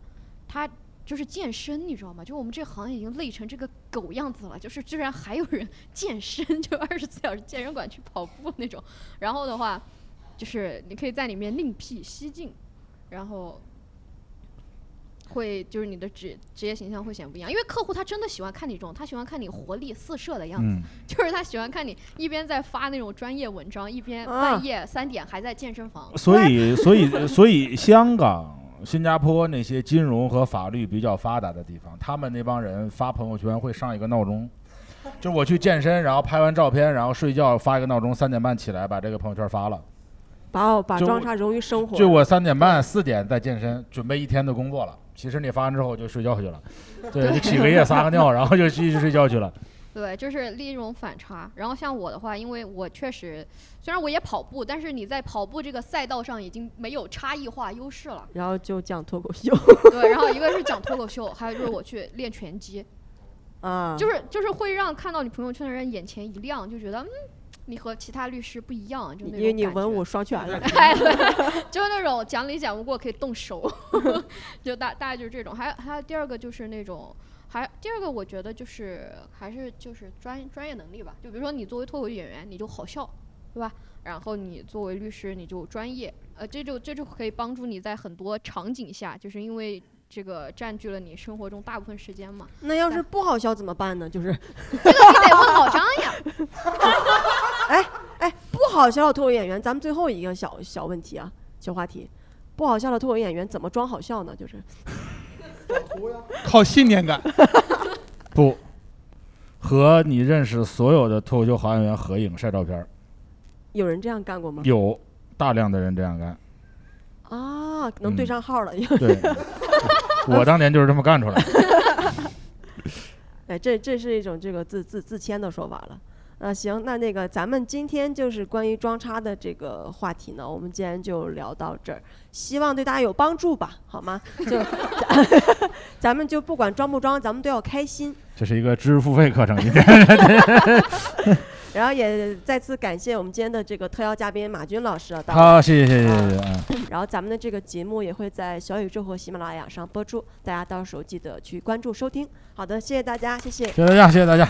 他。就是健身，你知道吗？就我们这行已经累成这个狗样子了，就是居然还有人 健身，就二十四小时健身馆去跑步那种。然后的话，就是你可以在里面另辟蹊径，然后会就是你的职职业形象会显不一样，因为客户他真的喜欢看你这种，他喜欢看你活力四射的样子，嗯就是他喜欢看你一边在发那种专业文章，一边啊半夜三点还在健身房。所以，所以，所以，香港、新加坡那些金融和法律比较发达的地方，他们那帮人发朋友圈会上一个闹钟，就是我去健身，然后拍完照片，然后睡觉发一个闹钟，三点半起来把这个朋友圈发了。把我把装叉融于生活。就我三点半、四点在健身，准备一天的工作了。其实你发完之后就睡觉去了，对，就起个夜、撒个尿，然后就继续睡觉去了。对，就是另一种反差。然后像我的话，因为我确实虽然我也跑步，但是你在跑步这个赛道上已经没有差异化优势了。然后就讲脱口秀。对，然后一个是讲脱口秀，还有就是我去练拳击，啊，就是就是会让看到你朋友圈的人眼前一亮，就觉得嗯，你和其他律师不一样，就那种因为你文武双全了。哎，对，就是那种讲理讲不过可以动手，就大大概就是这种。还有还有第二个就是那种，还第二个我觉得就是还是就是专专业能力吧。就比如说你作为脱口秀演员，你就好笑，对吧？然后你作为律师，你就专业，呃，这就这就可以帮助你在很多场景下，就是因为这个占据了你生活中大部分时间嘛。那要是不好笑怎么办呢？就是 这个你得问老张呀。哎哎，不好笑的脱口演员，咱们最后一个小小问题啊，小话题，不好笑的脱口演员怎么装好笑呢？就是靠信念感。不，和你认识所有的脱口秀好演员合影晒照片儿，有人这样干过吗？有大量的人这样干。啊，能对嗯上号了。对，我当年就是这么干出来的。哎，这这是一种这个自自自谦的说法了。啊，行，那那个咱们今天就是关于装叉的这个话题呢，我们今天就聊到这儿，希望对大家有帮助吧，好吗？就 咱们就不管装不装，咱们都要开心。这是一个知识付费课程，一点。然后也再次感谢我们今天的这个特邀嘉宾马军老师好，谢谢谢谢谢谢。然后咱们的这个节目也会在小宇宙和喜马拉雅上播出，大家到时候记得去关注收听。好的，谢谢大家，谢谢，谢谢大家，谢谢大家。